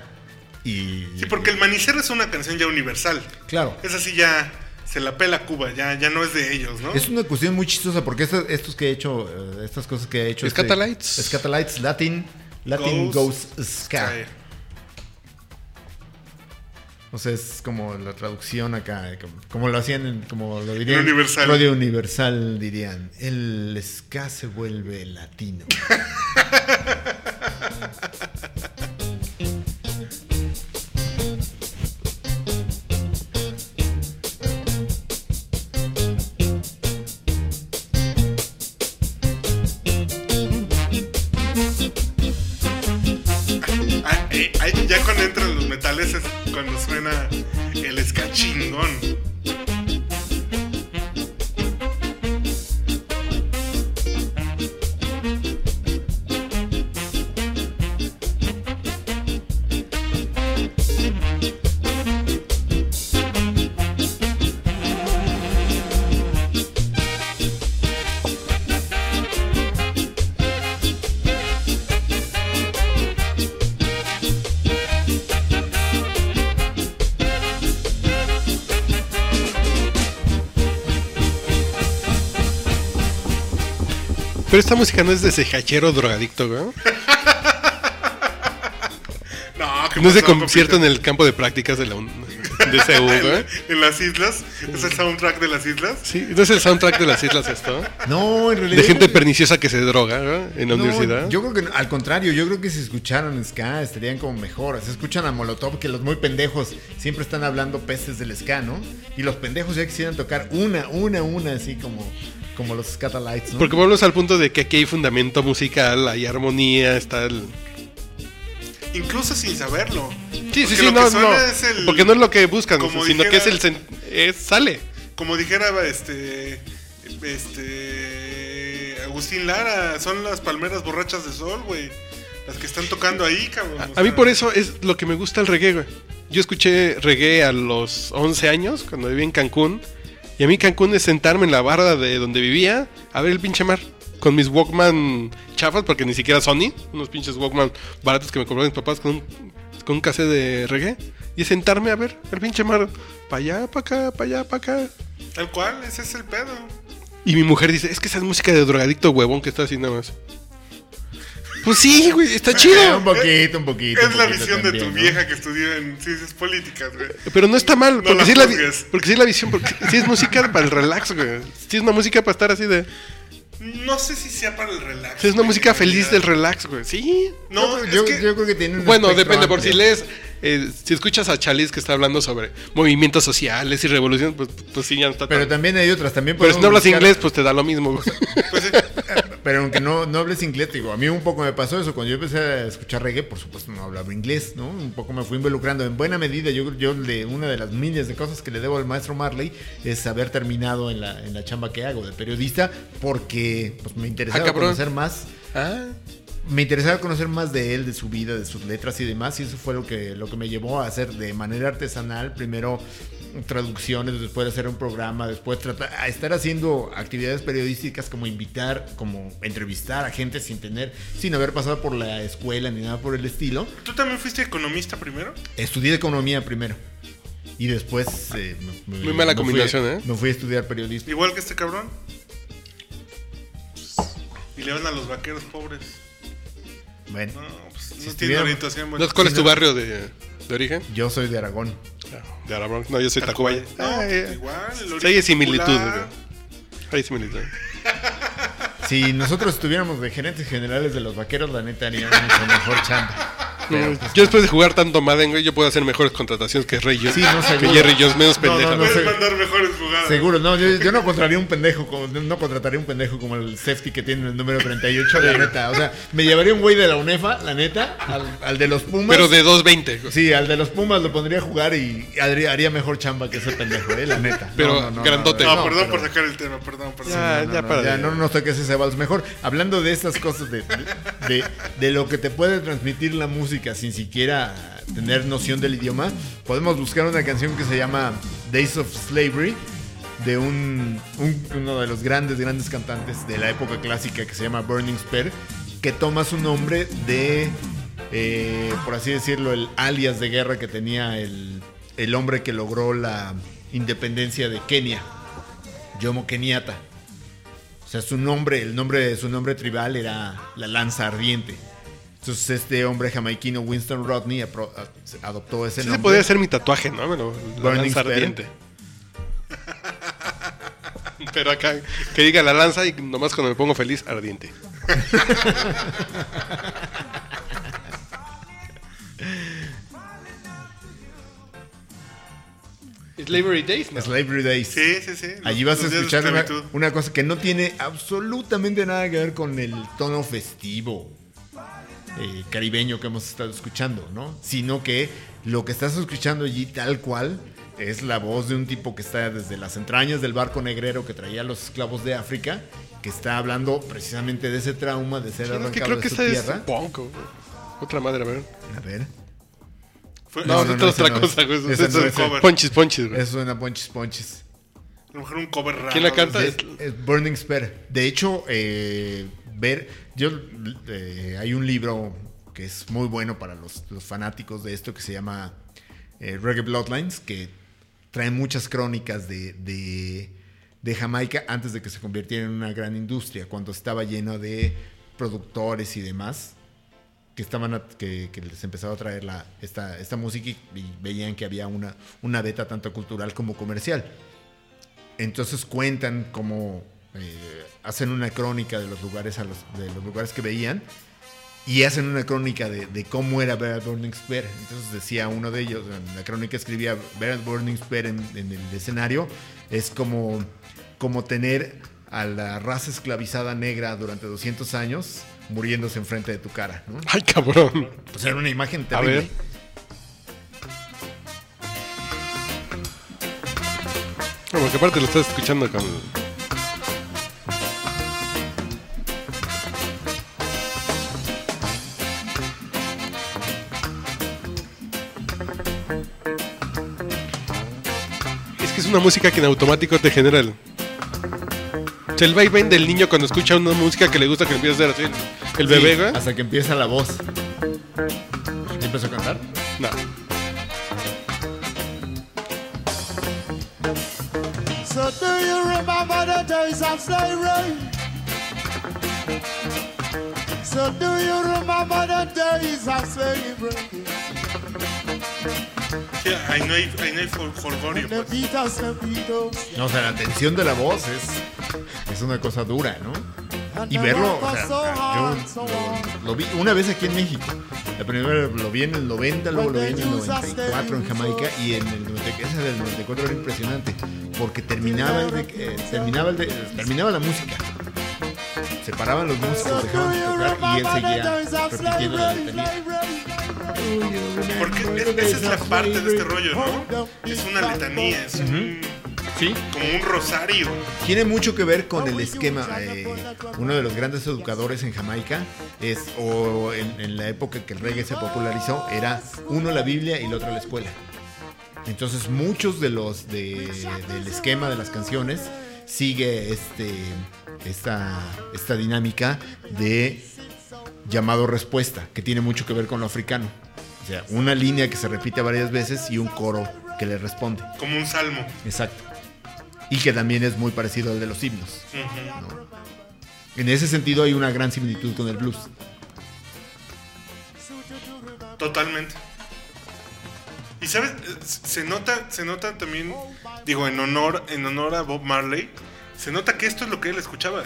Y, Sí, porque el manicero es una canción ya universal. Claro. Es así ya se la pela Cuba, ya, ya no es de ellos, ¿no? Es una cuestión muy chistosa porque estos, estos que he hecho, eh, estas cosas que he hecho. este- Scatalites. Scatalites Latin, Latin Ghost Ghost Ska. Sky. O sea, es como la traducción acá, eh, como, como lo hacían, en- como lo dirían. Universal. Radio Universal dirían. El ska se vuelve latino. Ya cuando entran los metales es cuando suena el ska Pero esta música no es de ese hachero drogadicto, güey. No, ¿qué No es de pasó, concierto en papito? el campo de prácticas de la un- de CU, güey. En las islas. ¿Es el soundtrack de las islas? Sí, no es el soundtrack de las islas esto. No, en realidad. De gente perniciosa que se droga, güey, en la No, universidad. Yo creo que no, al contrario, yo creo que si escucharan ska estarían como mejor. Se escuchan a Molotov que los muy pendejos siempre están hablando peces del ska, ¿no? Y los pendejos ya quisieran tocar una, una, una, así como, como los Scatalites, ¿no? Porque volvemos al punto de que aquí hay fundamento musical, hay armonía, está el... Incluso sin saberlo. Sí, sí, sí, lo no, que suena no. es el- Porque no es lo que buscan, como sino que es el... dijera- sen- es- sale. Como dijera este. Este. Agustín Lara, son las palmeras borrachas de sol, güey. Las que están tocando ahí, cabrón. A, o a mí por eso es lo que me gusta el reggae, güey. Yo escuché reggae a los 11 años, cuando viví en Cancún. Y a mí Cancún es sentarme en la barra de donde vivía a ver el pinche mar. Con mis Walkman chafas, porque ni siquiera Sony. Unos pinches Walkman baratos que me compraron mis papás con un, con un cassette de reggae. Y sentarme a ver el pinche mar. Para allá, para acá, para allá, para acá. Tal cual, ese es el pedo. Y mi mujer dice, es que esa es música de drogadicto huevón que está así nada más. Pues sí, güey, está Eh, un chido. poquito, un poquito. Es un la poquito visión de tu vieja que estudió en ciencias políticas, güey. Pero no está mal, No porque, la sí es la, porque sí es la visión, porque sí es música para el relax, güey. Sí es una música para estar así de... No sé si sea para el relax. sí es una güey, música feliz del relax, güey. Sí. No, yo, es yo- que. yo creo que tiene un Bueno, depende, por si lees, eh, si escuchas a Chalis que está hablando sobre movimientos sociales y revolución, pues, pues sí, ya no está Pero tan- también hay otras, también Pero si no hablas buscar- inglés, pues te da lo mismo, güey. pues, sí, Pero aunque no, no hables inglés, digo, a mí un poco me pasó eso. Cuando yo empecé a escuchar reggae, por supuesto no hablaba inglés, ¿no? Un poco me fui involucrando. En buena medida, yo, yo de una de las miles de cosas que le debo al maestro Marley es haber terminado en la, en la chamba que hago de periodista, porque pues, me interesaba Ah, conocer más. Ah, Me interesaba conocer más de él, de su vida, de sus letras y demás, y eso fue lo que, lo que me llevó a hacer de manera artesanal, primero traducciones, después hacer un programa, después tratar, a estar haciendo actividades periodísticas como invitar, como entrevistar a gente sin tener, sin haber pasado por la escuela ni nada por el estilo. ¿Tú también fuiste economista primero? Estudié economía primero. Y después... eh, me- Muy mala me fui- combinación, ¿eh? Me fui a estudiar periodismo. Igual que este cabrón. Y le van a los vaqueros pobres. Bueno, No, pues no tiene orientación. ¿no? ¿Cuál es tu no. barrio de, de origen? yo soy de Aragón. De. No, yo soy Tacubaya. No, Ah, pues, ya. igual. el Sí, hay similitud, güey. Hay similitud. Si nosotros estuviéramos de gerentes generales de los vaqueros, la neta haríamos mucho mejor chamba. Pero, No, yo después de jugar tanto Madden, güey, yo puedo hacer mejores contrataciones que Rey Jones. Sí, no, que. Jerry Jones, menos No, pendeja. no, no, güey. Puedes mandar mejores jugadas. Seguro, no, yo, yo no contrataría un pendejo como, no contrataría un pendejo como el safety que tiene el número 38, la neta. O sea, me llevaría un güey de la UNEFA, la neta, al, al de los Pumas. Pero de 2.20. güey. Sí, al de los Pumas lo pondría a jugar y haría, haría mejor chamba que ese pendejo, eh, la neta. Pero grandote. No, no, perdón pero- por sacar el tema, perdón, perdón. Ya, no, ya no, para ya no nos toques ese vals mejor. Hablando de estas cosas, de, de, de lo que te puede transmitir la música sin siquiera tener noción del idioma, podemos buscar una canción que se llama Days of Slavery de un, un- uno de los grandes, grandes cantantes de la época clásica que se llama Burning Spear, que toma su nombre de, eh, por así decirlo, el alias de guerra que tenía el, el hombre que logró la independencia de Kenia, Jomo Kenyatta. O sea, su nombre, el nombre, su nombre tribal era la lanza ardiente. Entonces este hombre jamaiquino, Winston Rodney, adoptó ese Sí se nombre. podría hacer mi tatuaje, ¿no? Me lo- la lanza ardiente. Pero acá, que diga la lanza y nomás cuando me pongo feliz, ardiente. Slavery Days, ¿no? Slavery Days. Sí, sí, sí. los- Allí vas a escuchar una cosa que no tiene absolutamente nada que ver con el tono festivo eh, caribeño que hemos estado escuchando, ¿no? Sino que lo que estás escuchando allí tal cual es la voz de un tipo que está desde las entrañas del barco negrero que traía a los esclavos de África, que está hablando precisamente de ese trauma de ser Sí, no, es arrancado que creo de que su esta es tierra. punk. güey. Otra madre, a ver. A ver. Fue- No, no, no, es otra no cosa, es. güey. No es es cover. Ponchis, ponchis, güey. Eso suena ponches ponches. A lo mejor un cover raro. ¿Quién la canta? Es- Es Burning Spear. De hecho, eh, ver, yo eh, hay un libro que es muy bueno para los, fanáticos de esto que se llama eh, Reggae Bloodlines, que trae muchas crónicas de, de, Jamaica antes de que se convirtiera en una gran industria, cuando estaba lleno de productores y demás que estaban que, que les empezaba a traer la, esta, esta música y, y veían que había una, una beta tanto cultural como comercial. Entonces cuentan cómo eh, hacen una crónica de los lugares a los, de los lugares que veían y hacen una crónica de, de cómo era ver a Burning Spear. Entonces decía uno de ellos, en la crónica escribía ver a Burning Spear en, en el escenario es como, como tener a la raza esclavizada negra durante 200 años muriéndose enfrente de tu cara. ¿no? Ay, cabrón. Sea, era una imagen A terrible. ver. No, porque aparte lo estás escuchando con. Una música que en automático te genera el. O sea, el vaivén del niño cuando escucha una música que le gusta que empieza a hacer así. El, el bebé, Sí, güey. Hasta que empieza la voz. ¿Y empezó a cantar? No. So do you remember the days of slavery? So do you remember the days of slavery? Ahí no hay, ahí no hay folgorio. The pues. No, o sea, la tensión de la voz es, es una cosa dura, ¿no? Y verlo, o sea, yo lo, lo vi una vez aquí en México. La primera lo vi en el 90, luego lo vi en el 94 en Jamaica y en el 90, ese del 94 era impresionante porque terminaba el de- eh, terminaba el de- terminaba la música. Se paraban los músicos, dejaban de tocar y él seguía repitiendo. Porque es- esa es la parte de este rollo, ¿no? Es una letanía, es un- Sí, como un rosario. Tiene mucho que ver con el esquema. eh, uno de los grandes educadores en Jamaica es, o en, en la época que el reggae se popularizó, era uno la Biblia y el otro la escuela. Entonces muchos de los de- del esquema de las canciones sigue este esta, esta dinámica de llamado respuesta, que tiene mucho que ver con lo africano. O sea, una línea que se repite varias veces y un coro que le responde. Como un salmo. Exacto. Y que también es muy parecido al de los himnos. En ese sentido hay una gran similitud con el blues. Totalmente. Y sabes, se nota, se nota también, digo, en honor, en honor a Bob Marley, se nota que esto es lo que él escuchaba.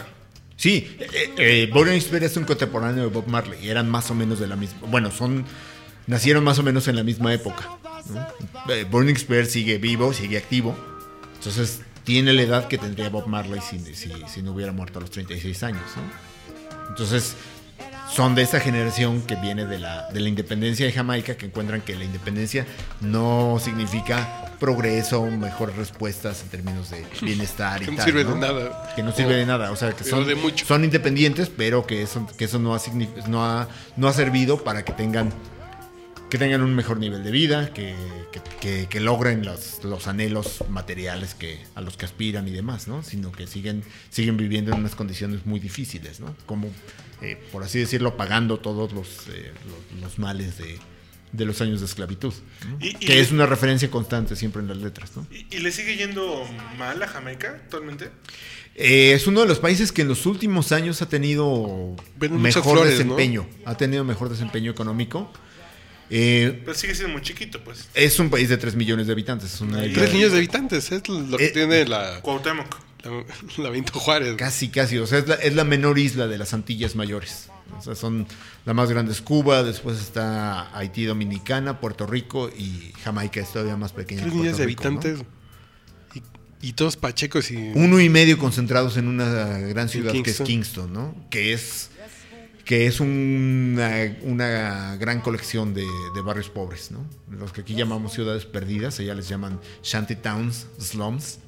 Sí, eh, eh, es un contemporáneo de Bob Marley. Eran más o menos de la misma. Bueno, son. Nacieron más o menos en la misma época. ¿no? Eh, Burning Spear sigue vivo, sigue activo. Entonces tiene la edad que tendría Bob Marley si, si, si no hubiera muerto a los 36 años. ¿no? Entonces son de esa generación que viene de la, de la independencia de Jamaica, que encuentran que la independencia no significa progreso, mejores respuestas en términos de bienestar y Que no tal. sirve de nada. Que no sirve de nada. O sea, que son, de mucho. son independientes, pero que eso, que eso no, ha, no, ha, no ha servido para que tengan que tengan un mejor nivel de vida, que, que- que- que logren los, los anhelos materiales que, a los que aspiran y demás, ¿no? Sino que siguen, siguen viviendo en unas condiciones muy difíciles, ¿no? Como, eh, por así decirlo, pagando todos los, eh, los, los males de, de los años de esclavitud. ¿no? Y- y que le- es una referencia constante siempre en las letras, ¿no? ¿Y, y le sigue yendo mal a Jamaica actualmente? Eh, es uno de los países que en los últimos años ha tenido mejor flores, ¿no? desempeño, ha tenido mejor desempeño económico. Eh, Pero sigue siendo muy chiquito, pues. es un país de 3 millones de habitantes. Es una isla Tres de- millones de habitantes, es lo que Eh, tiene la, Cuauhtémoc. la, la Benito Juárez. Casi, casi. O sea, es la, es la menor isla de las Antillas Mayores. O sea, son la más grande es Cuba, después está Haití Dominicana, Puerto Rico y Jamaica es todavía más pequeña. Tres millones de habitantes. Y, todos pachecos y. Uno y medio concentrados en una gran ciudad que es. Kingston, ¿no? Que es que es una, una gran colección de, de barrios pobres, ¿no? Los que aquí llamamos ciudades perdidas, allá les llaman shanty towns, slums,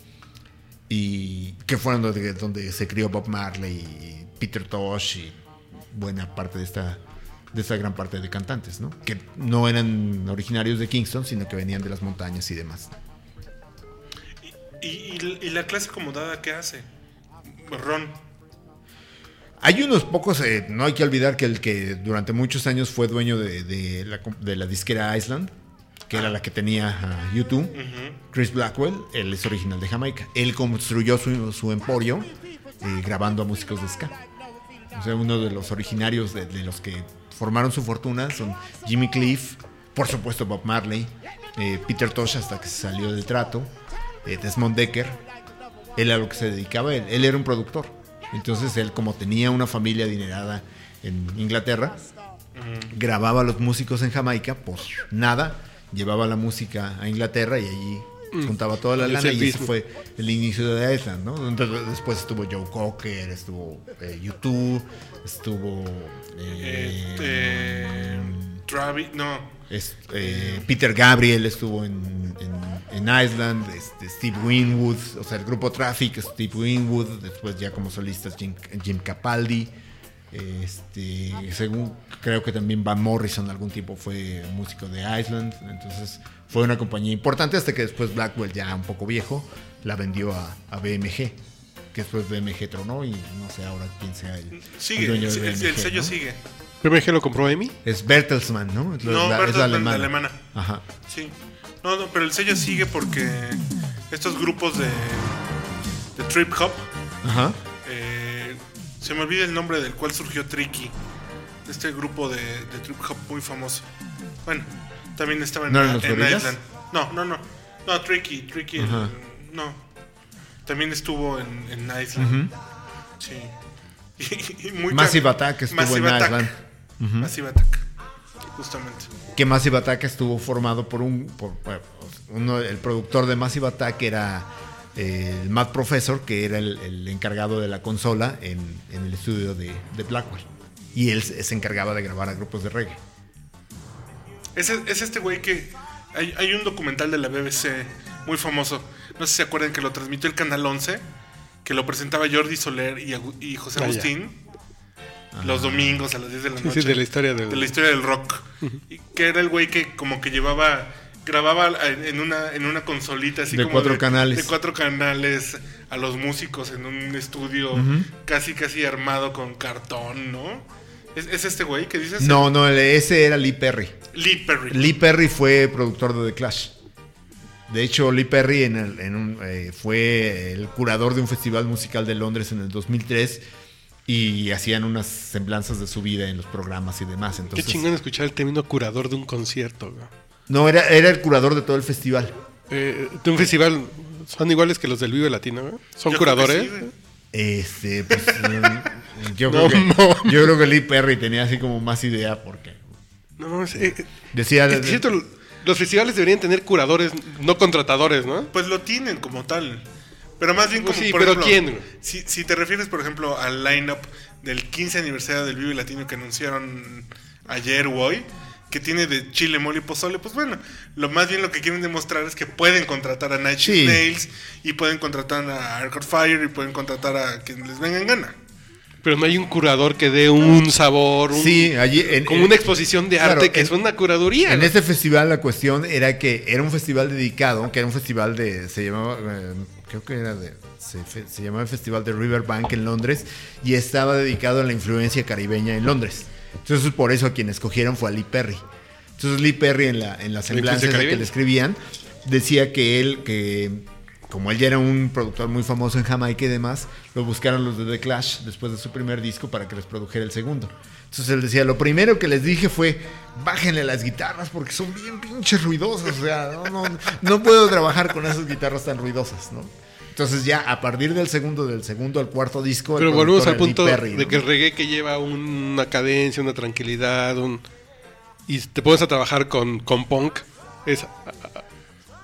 y que fueron donde, donde se crió Bob Marley y Peter Tosh y buena parte de esta de esta gran parte de cantantes, ¿no? Que no eran originarios de Kingston, sino que venían de las montañas y demás. ¿Y, y- y la clase acomodada qué hace? Ron. Hay unos pocos, eh, no hay que olvidar que el que durante muchos años fue dueño de, de la, de la disquera Island que era la que tenía a YouTube. Chris Blackwell, él es original de Jamaica. Él construyó su, su emporio eh, grabando a músicos de ska. O sea, uno de los originarios de, de los que formaron su fortuna son Jimmy Cliff, por supuesto Bob Marley, eh, Peter Tosh hasta que se salió del trato, eh, Desmond Decker. Él a lo que se dedicaba, él, él era un productor. Entonces él como tenía una familia adinerada en Inglaterra, grababa a los músicos en Jamaica por nada, llevaba la música a Inglaterra y allí juntaba toda la lana y ese fue el inicio de Island, ¿no? Entonces, después estuvo Joe Cocker, estuvo eh, YouTube, estuvo eh, Este, Travis, no. es- eh, Peter Gabriel estuvo en, en- en Island, este, Steve Winwood, o sea, el grupo Traffic, Steve Winwood, después ya como solistas Jim, Jim Capaldi, este, según creo que también Van Morrison algún tiempo fue músico de Island, entonces fue una compañía importante hasta que después Blackwell ya un poco viejo la vendió a, a BMG, que después BMG tronó y no sé ahora quién sea el, el Sigue, dueño el, sello ¿no? sigue. ¿PMG lo compró Emi? Es Bertelsmann, ¿no? Es No, la- es Bertelsmann, la la alemana. alemana. Ajá. Sí. No, no, pero el sello sigue porque estos grupos de, de trip hop, Ajá. eh, se me olvida el nombre del cual surgió Tricky, este grupo de, de trip hop muy famoso. Bueno, también estaba en, ¿No en? Island. No, no, no. No, Tricky, Tricky, el- no. También estuvo en, en Island. Ujú. Sí. Y, y muy Massive Attack estuvo Massive en Attack. Island. Massive Attack. Justamente. Que Massive Attack estuvo formado por un. Por, por- uno, el productor de Massive Attack era eh, el Matt Professor, que era el, el encargado de la consola en, en el estudio de, de Blackwell. Y él se encargaba de grabar a grupos de reggae. Es, es este güey que. Hay, hay un documental de la BBC muy famoso. No sé si se acuerdan que lo transmitió el Canal 11. Que lo presentaba Jordi Soler y, José Ah, ya. Los domingos a las 10 de la Sí, noche. sí, de la historia del- De la historia del rock. Y que era el güey que como que llevaba. Grababa en una, en una consolita así De como cuatro canales. De cuatro canales a los músicos en un estudio casi casi armado con cartón, ¿no? ¿Es, es este güey que dices? No, no, ese era Lee Perry. Lee Perry. Lee Perry fue productor de The Clash. De hecho, Lee Perry en el- en un, eh, fue el curador de un festival musical de Londres en el 2003 y hacían unas semblanzas de su vida en los programas y demás. Qué Entonces, chingón escuchar el término curador de un concierto. güey. No, era, era el curador de todo el festival. Eh, de un festival son iguales que los del Vive Latino? Son Yo creo que curadores. sí. Este, pues, yo, No, creo que, no. yo creo que Lee Perry tenía así como más idea porque no, es, eh, eh, decía... es cierto, los festivales deberían tener curadores, no contratadores, ¿no? Pues lo tienen como tal. Pero más bien Pues como sí, por pero ejemplo. Si, si te refieres, por ejemplo, al line-up del 15 aniversario del Vive Latino que anunciaron ayer o hoy, que tiene de chile, mole y pozole, pues bueno, lo más bien lo que quieren demostrar es que pueden contratar a Night Sí. Nails y pueden contratar a Arcade Fire y pueden contratar a quien les venga en gana. Pero no hay un curador que dé un sabor, un- Sí, allí... en- como en- una exposición de Claro, arte que en- es una curaduría. En ¿no? este festival la cuestión era que era un festival dedicado, que era un festival de, se llamaba, eh, creo que era de, se, llamaba el Festival de Riverbank en Londres y estaba dedicado a la influencia caribeña en Londres. Entonces por eso a quien escogieron fue a Lee Perry. Entonces Lee Perry en la, en la semblanza que le escribían decía que él, que como él ya era un productor muy famoso en Jamaica y demás, lo buscaron los de The Clash después de su primer disco para que les produjera el segundo. Entonces él decía, lo primero que les dije fue, bájenle las guitarras porque son bien pinches ruidosas. O sea, no, no, no puedo trabajar con esas guitarras tan ruidosas, ¿no? Entonces ya a partir del segundo, del segundo al cuarto disco... Pero volvemos al punto de que el reggae que lleva una cadencia, una tranquilidad, un y te pones a trabajar con, con punk, es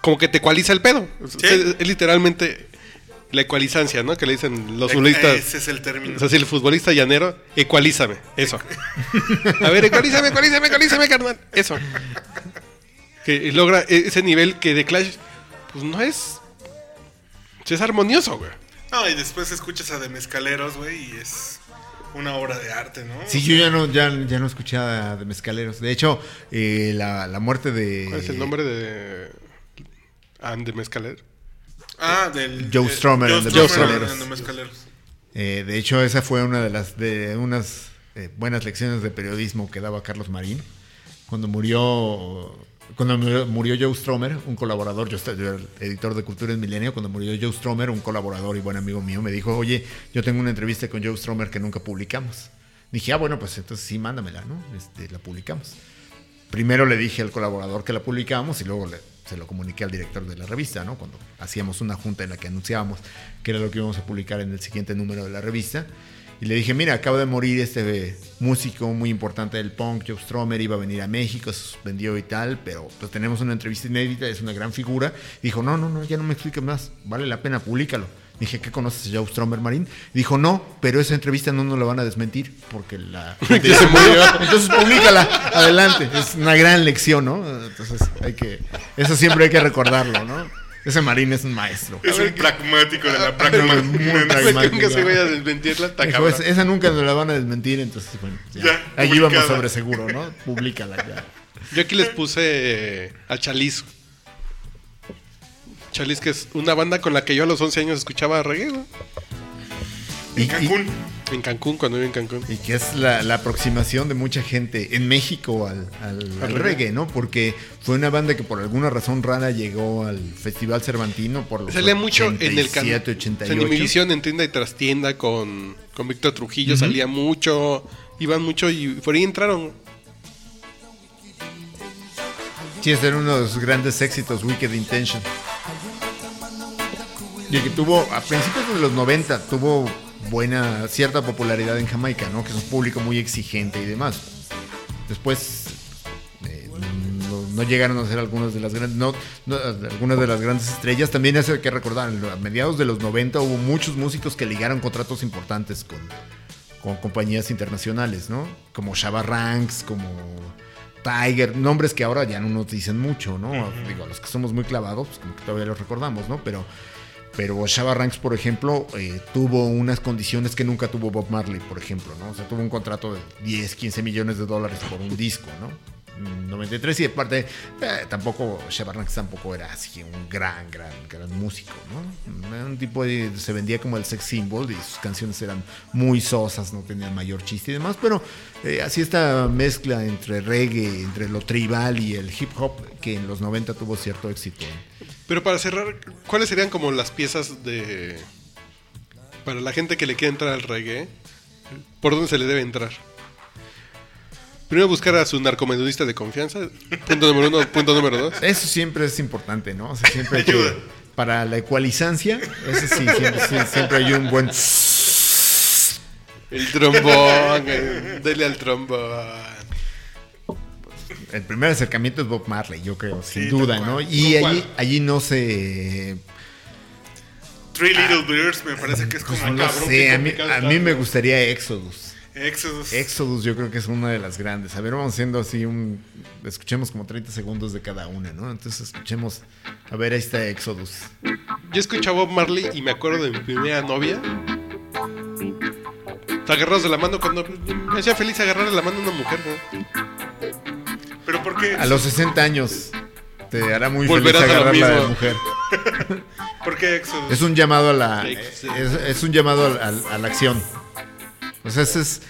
como que te ecualiza el pedo. Es, es- es literalmente la ecualizancia, ¿no? Que le dicen los futbolistas. Ese es el término. O sea, si el futbolista llanero, ecualízame, eso. A ver, ecualízame, ecualízame, ecualízame, carnal. Eso. Que logra e- ese nivel que de Clash, pues no es. Es armonioso, güey. No, y después escuchas a de mezcaleros, güey, y es una obra de arte, ¿no? Sí, yo ya no, ya, ya no escuchaba de Mezcaleros. De hecho, eh, la, la muerte de... ¿Cuál es el nombre de. And Mezcaler? Ah, del... Joe eh, Strummer Joe and the and the Mezcaleros. Eh, de hecho, esa fue una de las de unas eh, buenas lecciones de periodismo que daba Carlos Marín. cuando murió cuando murió- Joe Stromer, un colaborador, yo estaba- yo era el editor de Cultura en Milenio, cuando murió Joe Stromer, un colaborador y buen amigo mío, me dijo, oye, yo tengo una entrevista con Joe Stromer que nunca publicamos. Dije, ah, bueno, pues entonces sí, mándamela, ¿no? Este, la publicamos. Primero le dije al colaborador que la publicábamos y luego le- se lo comuniqué al director de la revista, ¿no? Cuando hacíamos una junta en la que anunciábamos que era lo que íbamos a publicar en el siguiente número de la revista. Y le dije, mira, acaba de morir este músico muy importante del punk, Joe Stromer, iba a venir a México, se suspendió y tal, pero pues tenemos una entrevista inédita, es una gran figura. Dijo, no, no, no, ya no me expliques más, vale la pena, públicalo. Dije, ¿qué conoces a Joe Stromer, Marín? Dijo, no, pero esa entrevista no nos la van a desmentir porque la gente se murió. Entonces, públicala, adelante. Es una gran lección, ¿no? Entonces, hay que, eso siempre hay que recordarlo, ¿no? Ese Marín es un maestro. Es un pragmático de la Muy pragmática. pragmático. que se vaya a desmentirla, está Dijo, cabrón. "Es- esa nunca nos la van a desmentir, entonces, bueno, ya. Ya, Ahí íbamos sobre seguro, ¿no? Públicala ya. Yo aquí les puse eh, a Chaliz. Chaliz, que es una banda con la que yo a los 11 años escuchaba reggae. Y- En Cancún. En Cancún, cuando viví en Cancún. Y que es la, la aproximación de mucha gente en México al, al- al reggae, ¿no? Porque fue una banda que por alguna razón rara llegó al Festival Cervantino por los Salía mucho en el canal. 87, 88. En Univisión, en tienda y trastienda con, con Víctor Trujillo, salía mucho. Iban mucho y por ahí entraron. Sí, ese era uno de sus grandes éxitos, Wicked Intention. Y que tuvo, a principios de los 90, tuvo buena, cierta popularidad en Jamaica, ¿no? Que es un público muy exigente y demás. Después eh, no, no llegaron a ser algunas de las grandes, no, no, algunas de las grandes estrellas. También hay que recordar, a mediados de los 90 hubo muchos músicos que ligaron contratos importantes con, con compañías internacionales, ¿no? Como Shabba Ranks, como Tiger, nombres que ahora ya no nos dicen mucho, ¿no? Digo, los que somos muy clavados, pues como que todavía los recordamos, ¿no? Pero, pero Shabba Ranks, por ejemplo, eh, tuvo unas condiciones que nunca tuvo Bob Marley, por ejemplo, ¿no? O sea, tuvo un contrato de 10, 15 millones de dólares por un disco, ¿no? Mm, 93 y aparte eh, tampoco Shabba Ranks tampoco era así un gran gran gran músico no un tipo de, se vendía como el sex symbol y sus canciones eran muy sosas no tenían mayor chiste y demás pero eh, así esta mezcla entre reggae entre lo tribal y el hip hop que en los 90 tuvo cierto éxito Pero para cerrar, ¿cuáles serían como las piezas de. Para la gente que le quiere entrar al reggae? ¿Por dónde se le debe entrar? Primero buscar a su narcomenudista de confianza. Punto número uno. Punto número dos. eso siempre es importante no o sea, siempre hay Ayuda. para la ecualizancia eso sí siempre, sí, siempre hay un buen El trombón. eh, Dele al trombón. El primer acercamiento es Bob Marley, yo creo, sin Sí, duda, ¿no? Y allí, allí no se... Three Little Birds me parece que es como pues no cabrón. sé, a mí, a mí me gustaría Exodus. Exodus. Exodus yo creo que es una de las grandes. A ver, vamos haciendo así un... Escuchemos como 30 segundos de cada una, ¿no? Entonces escuchemos... A ver, ahí está Exodus. Yo escucho a Bob Marley y me acuerdo de mi primera novia. Agarrados de la mano cuando me hacía feliz agarrar la mano a una mujer, ¿no? Pero ¿por qué? A los 60 años te hará muy Volverás feliz a agarrarla de mismo. mujer. ¿Por qué Exodus? Es un llamado a la... Es, es un llamado a, a- a la acción. O sea, es, es,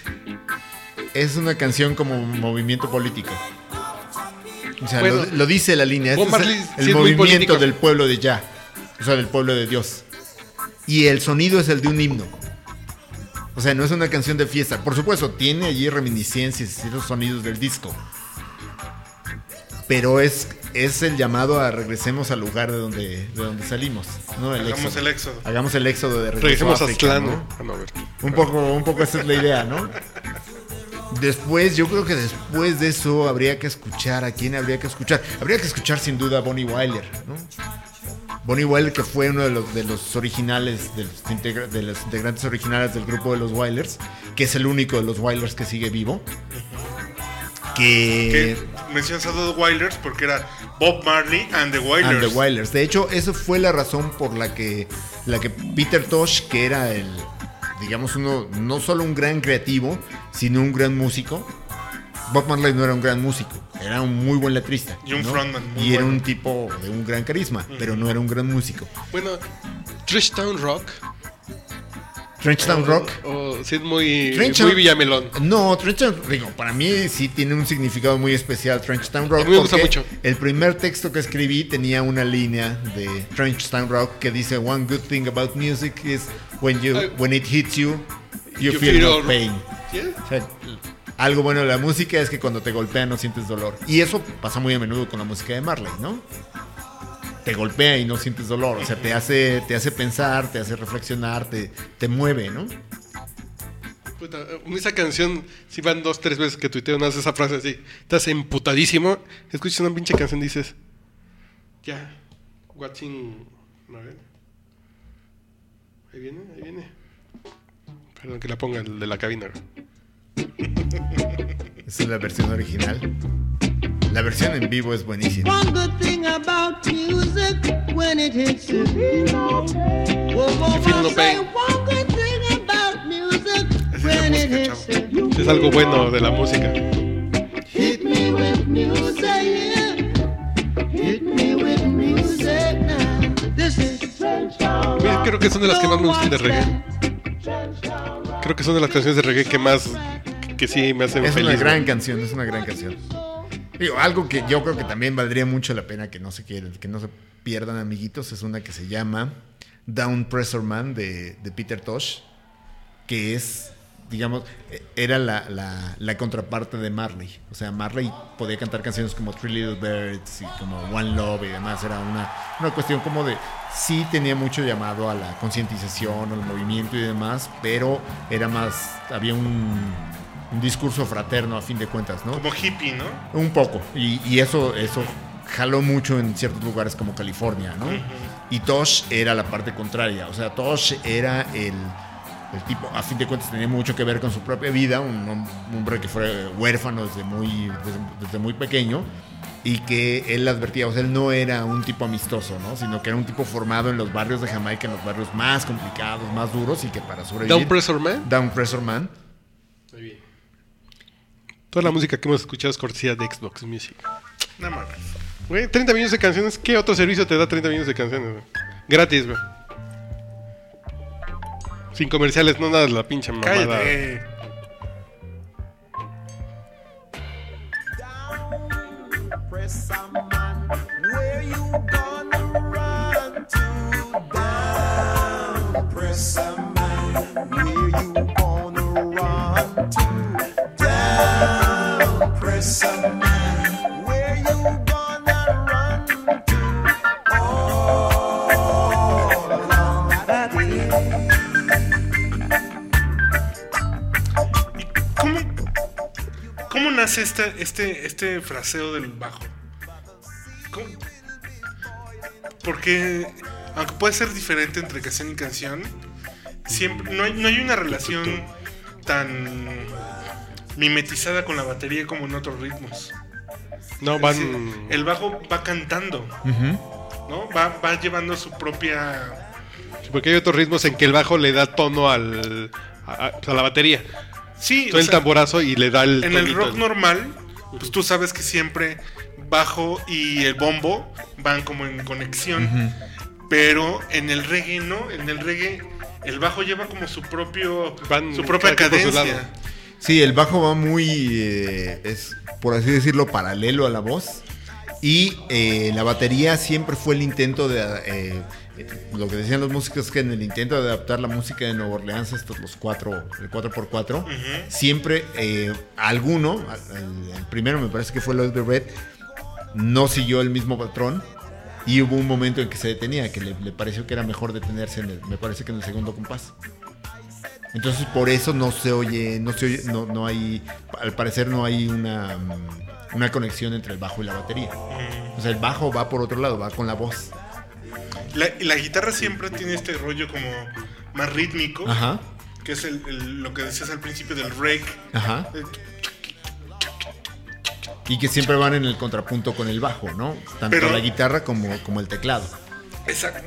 es una canción como movimiento político. O sea, Bueno, lo, lo dice la línea. Es el, sí el es muy movimiento del pueblo de Ya. O sea, del pueblo de Dios. Y el sonido es el de un himno. O sea, no es una canción de fiesta. Por supuesto, tiene allí reminiscencias y los sonidos del disco. Pero es, es el llamado a regresemos al lugar de donde, de donde salimos. ¿no? El Hagamos éxodo. el éxodo. Hagamos el éxodo de regreso Regresemos a África, Aztlán, ¿no? ¿no? Ah, no, a ver. Un poco, un poco esa es la idea, ¿no? Después, yo creo que después de eso habría que escuchar a quién habría que escuchar. Habría que escuchar sin duda a Bonnie Wyler, ¿no? Bonnie Wyler, que fue uno de los, de los originales, de los, integra- de los integrantes originales del grupo de los Wylers, que es el único de los Wylers que sigue vivo. Que Que. mencionas a los Wilders porque era Bob Marley and the Wilders. And the Wailers. De hecho, eso fue la razón por la que, la que Peter Tosh, que era el, digamos, uno, no solo un gran creativo, sino un gran músico. Bob Marley no era un gran músico, era un muy buen letrista. Y un ¿no? frontman muy Y era bueno. un tipo de un gran carisma, pero no era un gran músico. Bueno, Trish Town Rock. Trenchtown Rock. O sí es muy, Trench muy Villamelón. No, Trenchtown, digo, para mí sí tiene un significado muy especial Trenchtown Rock. A mí me gusta mucho. El primer texto que escribí tenía una línea de Trenchtown Rock que dice One good thing about music is when you when it hits you, you, You feel, feel no pain. ¿Sí? O sea, algo bueno de la música es que cuando te golpea no sientes dolor. Y eso pasa muy a menudo con la música de Marley, ¿no? Te golpea y no sientes dolor. O sea, te hace, te hace pensar, te hace reflexionar, te, te mueve, ¿no? Puta, esa canción, si van dos, tres veces que tuiteo, no haces esa frase así. Estás emputadísimo. Escuchas una pinche canción y dices, ya, watching. Ahí viene, ahí viene. Perdón que la ponga el de la cabina. Esa es la versión original. La versión en vivo es buenísima. One good thing about music when it hits you. Whoa, whoa, You feel no whoa, say pain. one good thing about music Esa es when la it música, hits you. Es algo bueno de la música. Hit me with music, yeah. Hit me with music now. This is Oye, Creo que son de las que más me gustan de reggae. Creo que son de las canciones de reggae que más. que sí me hacen Es feliz. una gran canción, es una gran canción. Algo que yo creo que también valdría mucho la pena que no se quieran, que no se pierdan amiguitos, es una que se llama Down Pressure Man de, Peter Tosh, que es, digamos, eh, era la, la- la contraparte de Marley. O sea, Marley podía cantar canciones como Three Little Birds y como One Love y demás. Era una, una cuestión como de, sí tenía mucho llamado a la concientización, al movimiento y demás, pero era más, había un, un discurso fraterno a fin de cuentas, ¿no? Como hippie, ¿no? Un poco. Y, y eso, eso jaló mucho en ciertos lugares como California, ¿no? Y Tosh era la parte contraria. O sea, Tosh era el, el tipo, a fin de cuentas, tenía mucho que ver con su propia vida. Un, hom- un hombre que fue huérfano desde muy, desde, desde muy pequeño. Y que él advertía, o sea, él no era un tipo amistoso, ¿no? Sino que era un tipo formado en los barrios de Jamaica, en los barrios más complicados, más duros, y que para sobrevivir. Down Pressure Man. Down Pressure Man. Toda la música que hemos escuchado es cortesía de Xbox Music. No mames. Güey, 30 minutos de canciones. ¿Qué otro servicio te da 30 minutos de canciones? güey? Gratis, güey. Sin comerciales, no nada de la pinche mamada. Cállate. Press cómo nace este, este, este fraseo del bajo? ¿Cómo? Porque, aunque puede ser diferente entre canción y canción, siempre no hay, no hay una relación tan mimetizada con la batería como en otros ritmos. No, van. decir, el bajo va cantando, ¿no? Va, va llevando su propia... Sí, Porque hay otros ritmos en que el bajo le da tono al, a la batería. Sí, Suena o el sea, tamborazo y le da el. En el rock normal, pues tú sabes que siempre bajo y el bombo van como en conexión. Pero en el reggae no, en el reggae el bajo lleva como su propio Van su propia cadencia. lado. Sí, el bajo va muy, eh, es por así decirlo, paralelo a la voz. Y eh, la batería siempre fue el intento de, eh, lo que decían los músicos, que en el intento de adaptar la música de Nueva Orleans, estos los cuatro, el 4x4, siempre eh, alguno, al- al- el primero me parece que fue Lloyd the Red, no siguió el mismo patrón. Y hubo un momento en que se detenía, que le, le pareció que era mejor detenerse, en el, me parece que en el segundo compás. Entonces por eso no se oye, no se oye, no, no hay, al parecer no hay una, una conexión entre el bajo y la batería. O sea, el bajo va por otro lado, va con la voz. La, la, guitarra siempre tiene este rollo como más rítmico. Ajá. Que es el, lo que decías al principio del reg. Ajá. Y que siempre van en el contrapunto con el bajo, ¿no? Tanto la guitarra como, como el teclado. Exacto.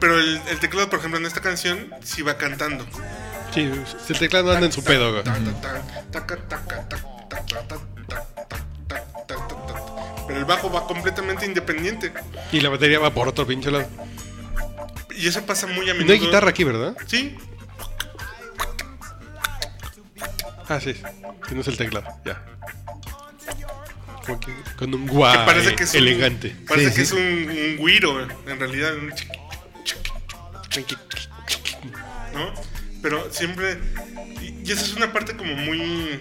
pero el, el, teclado, por ejemplo, en esta canción sí va cantando. Sí, el teclado anda en su pedo. Pero el bajo va completamente independiente. Y la batería va por otro pinche lado. Y eso pasa muy a menudo. no hay guitarra aquí, ¿verdad? Sí. Ah, sí. Que no es el teclado, ya. Como que con un guay que parece que es un- elegante. parece Sí, que sí. es un, un güiro, en realidad. un ¿no? Pero siempre. Y, eso es una parte como muy.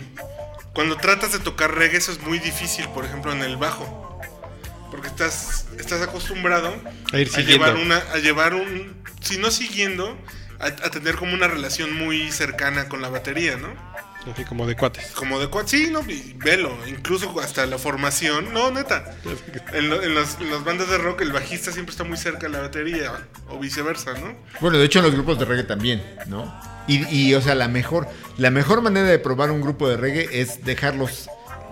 Cuando tratas de tocar reggae, eso es muy difícil, por ejemplo, en el bajo. Porque estás, estás acostumbrado A ir siguiendo. llevar una. A llevar un. Si no siguiendo, a, a tener como una relación muy cercana con la batería, ¿no? Así como de cuates. Como de cuál, sí, no, y velo, incluso hasta la formación, no, neta. En, lo- en las, en las bandas de rock, el bajista siempre está muy cerca de la batería, o viceversa, ¿no? Bueno, de hecho en los grupos de reggae también, ¿no? Y, y, o sea, la mejor, la mejor manera de probar un grupo de reggae es dejarlos,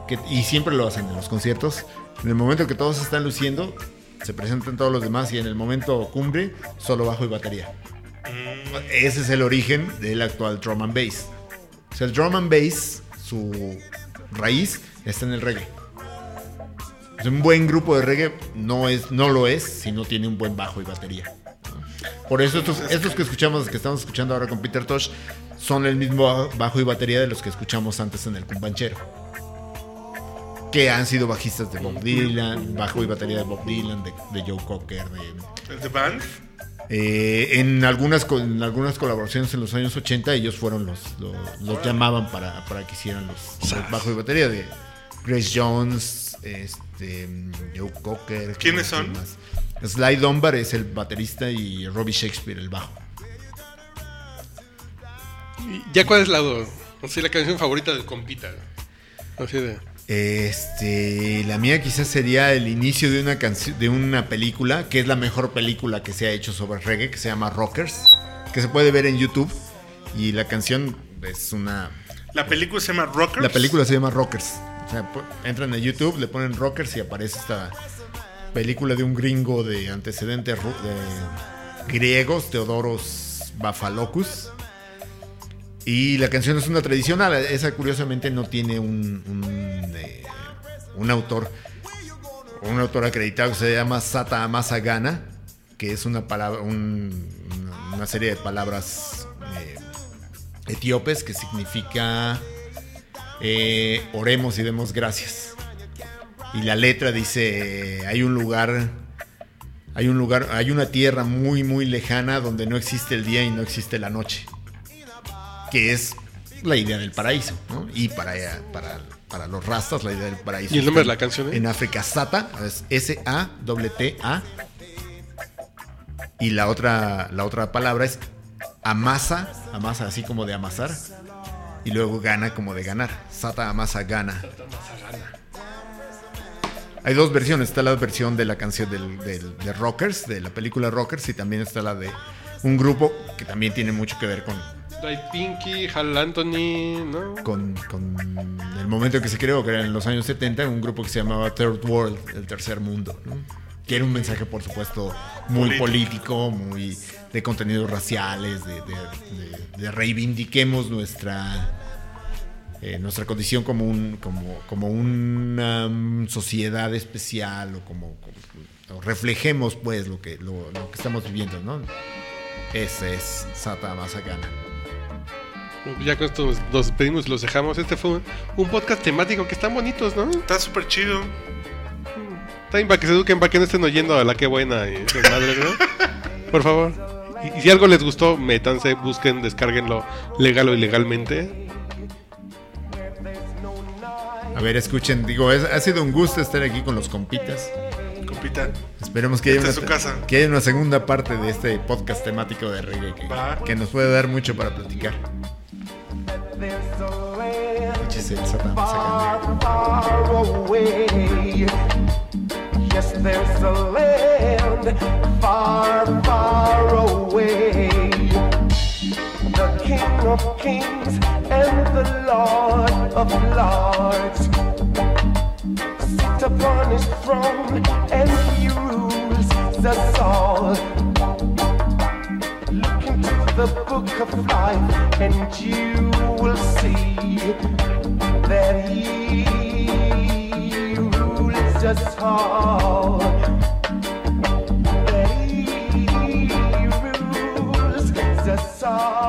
que, y siempre lo hacen en los conciertos, en el momento que todos están luciendo, se presentan todos los demás y en el momento cumbre, solo bajo y batería. Ese es el origen del actual drum and bass. O sea, el drum and bass, su raíz está en el reggae. O sea, un buen grupo de reggae no, es, no lo es si no tiene un buen bajo y batería. Por eso estos, estos que escuchamos, que estamos escuchando ahora con Peter Tosh, son el mismo bajo y batería de los que escuchamos antes en el cumbanchero. Que han sido bajistas de Bob Dylan, bajo y batería de Bob Dylan, de, de Joe Cocker, de, de band, eh, en, algunas, en algunas colaboraciones en los años 80 ellos fueron los, los, los llamaban para, para que hicieran los, los bajo y batería de Grace Jones, este, Joe Cocker. ¿Quiénes ¿quién son? más? Sly Dunbar es el baterista y Robbie Shakespeare el bajo. ¿Y ¿Ya cuál es la, así, la canción favorita del compita? Así de... Este, la mía quizás sería el inicio de una canción, de una película que es la mejor película que se ha hecho sobre reggae, que se llama Rockers, que se puede ver en YouTube y la canción es una la película se llama Rockers. La película se llama Rockers. O sea, entran a YouTube, le ponen Rockers y aparece esta película de un gringo de antecedentes de griegos, Teodoros Bafalocus. Y la canción es una tradicional. Esa curiosamente no tiene un, un, eh, autor. Un autor acreditado que se llama Sata Amasa Gana, que es una palabra, un- una serie de palabras eh, etíopes que significa eh, oremos y demos gracias. Y la letra dice, hay un lugar, hay un lugar, hay una tierra muy, muy lejana donde no existe el día y no existe la noche. Que es la idea del paraíso, ¿no? Y para, para, para los rastas, la idea del paraíso. ¿Y el nombre de la canción, eh? En África, Sata, es S-A-T-T-A. Y la otra, la otra palabra es amasa, amasa así como de amasar. Y luego gana como de ganar. Sata amasa gana. Hay dos versiones. Está la versión de la canción del, del- de Rockers, de la película Rockers, y también está la de un grupo que también tiene mucho que ver con, Hay Pinky, Hal Anthony, ¿no? con, con el momento en que se creó, que era en los años 70, un grupo que se llamaba Third World, el tercer mundo, ¿no? que era un mensaje, por supuesto, muy político, muy de contenidos raciales, de, de- de- de reivindiquemos nuestra eh, nuestra condición como un como, como una mm, sociedad especial o como, como- o reflejemos pues lo que lo, lo que estamos viviendo, ¿no? Ese es Sata Masakana. Ya con esto nos, despedimos y los dejamos. Este fue un, un podcast temático que están bonitos, ¿no? Está súper chido. Está bien para que se eduquen, para que no estén oyendo a la que buena y esas madres, ¿no? Por favor. Y, y si algo les gustó, métanse, busquen, descárguenlo legal o ilegalmente. A ver, escuchen, digo, es- ha sido un gusto estar aquí con los compitas. Compita. Esperemos que haya, una, su casa. que haya una segunda parte de este podcast temático de reggae que, que nos puede dar mucho para platicar. Échese el Sata Masakana. far away. Yes, there's a land far, far away. The King of Kings and the Lord of Lords sit upon his throne and he rules us all the book of life, and you will see that He rules us all. That He rules us all.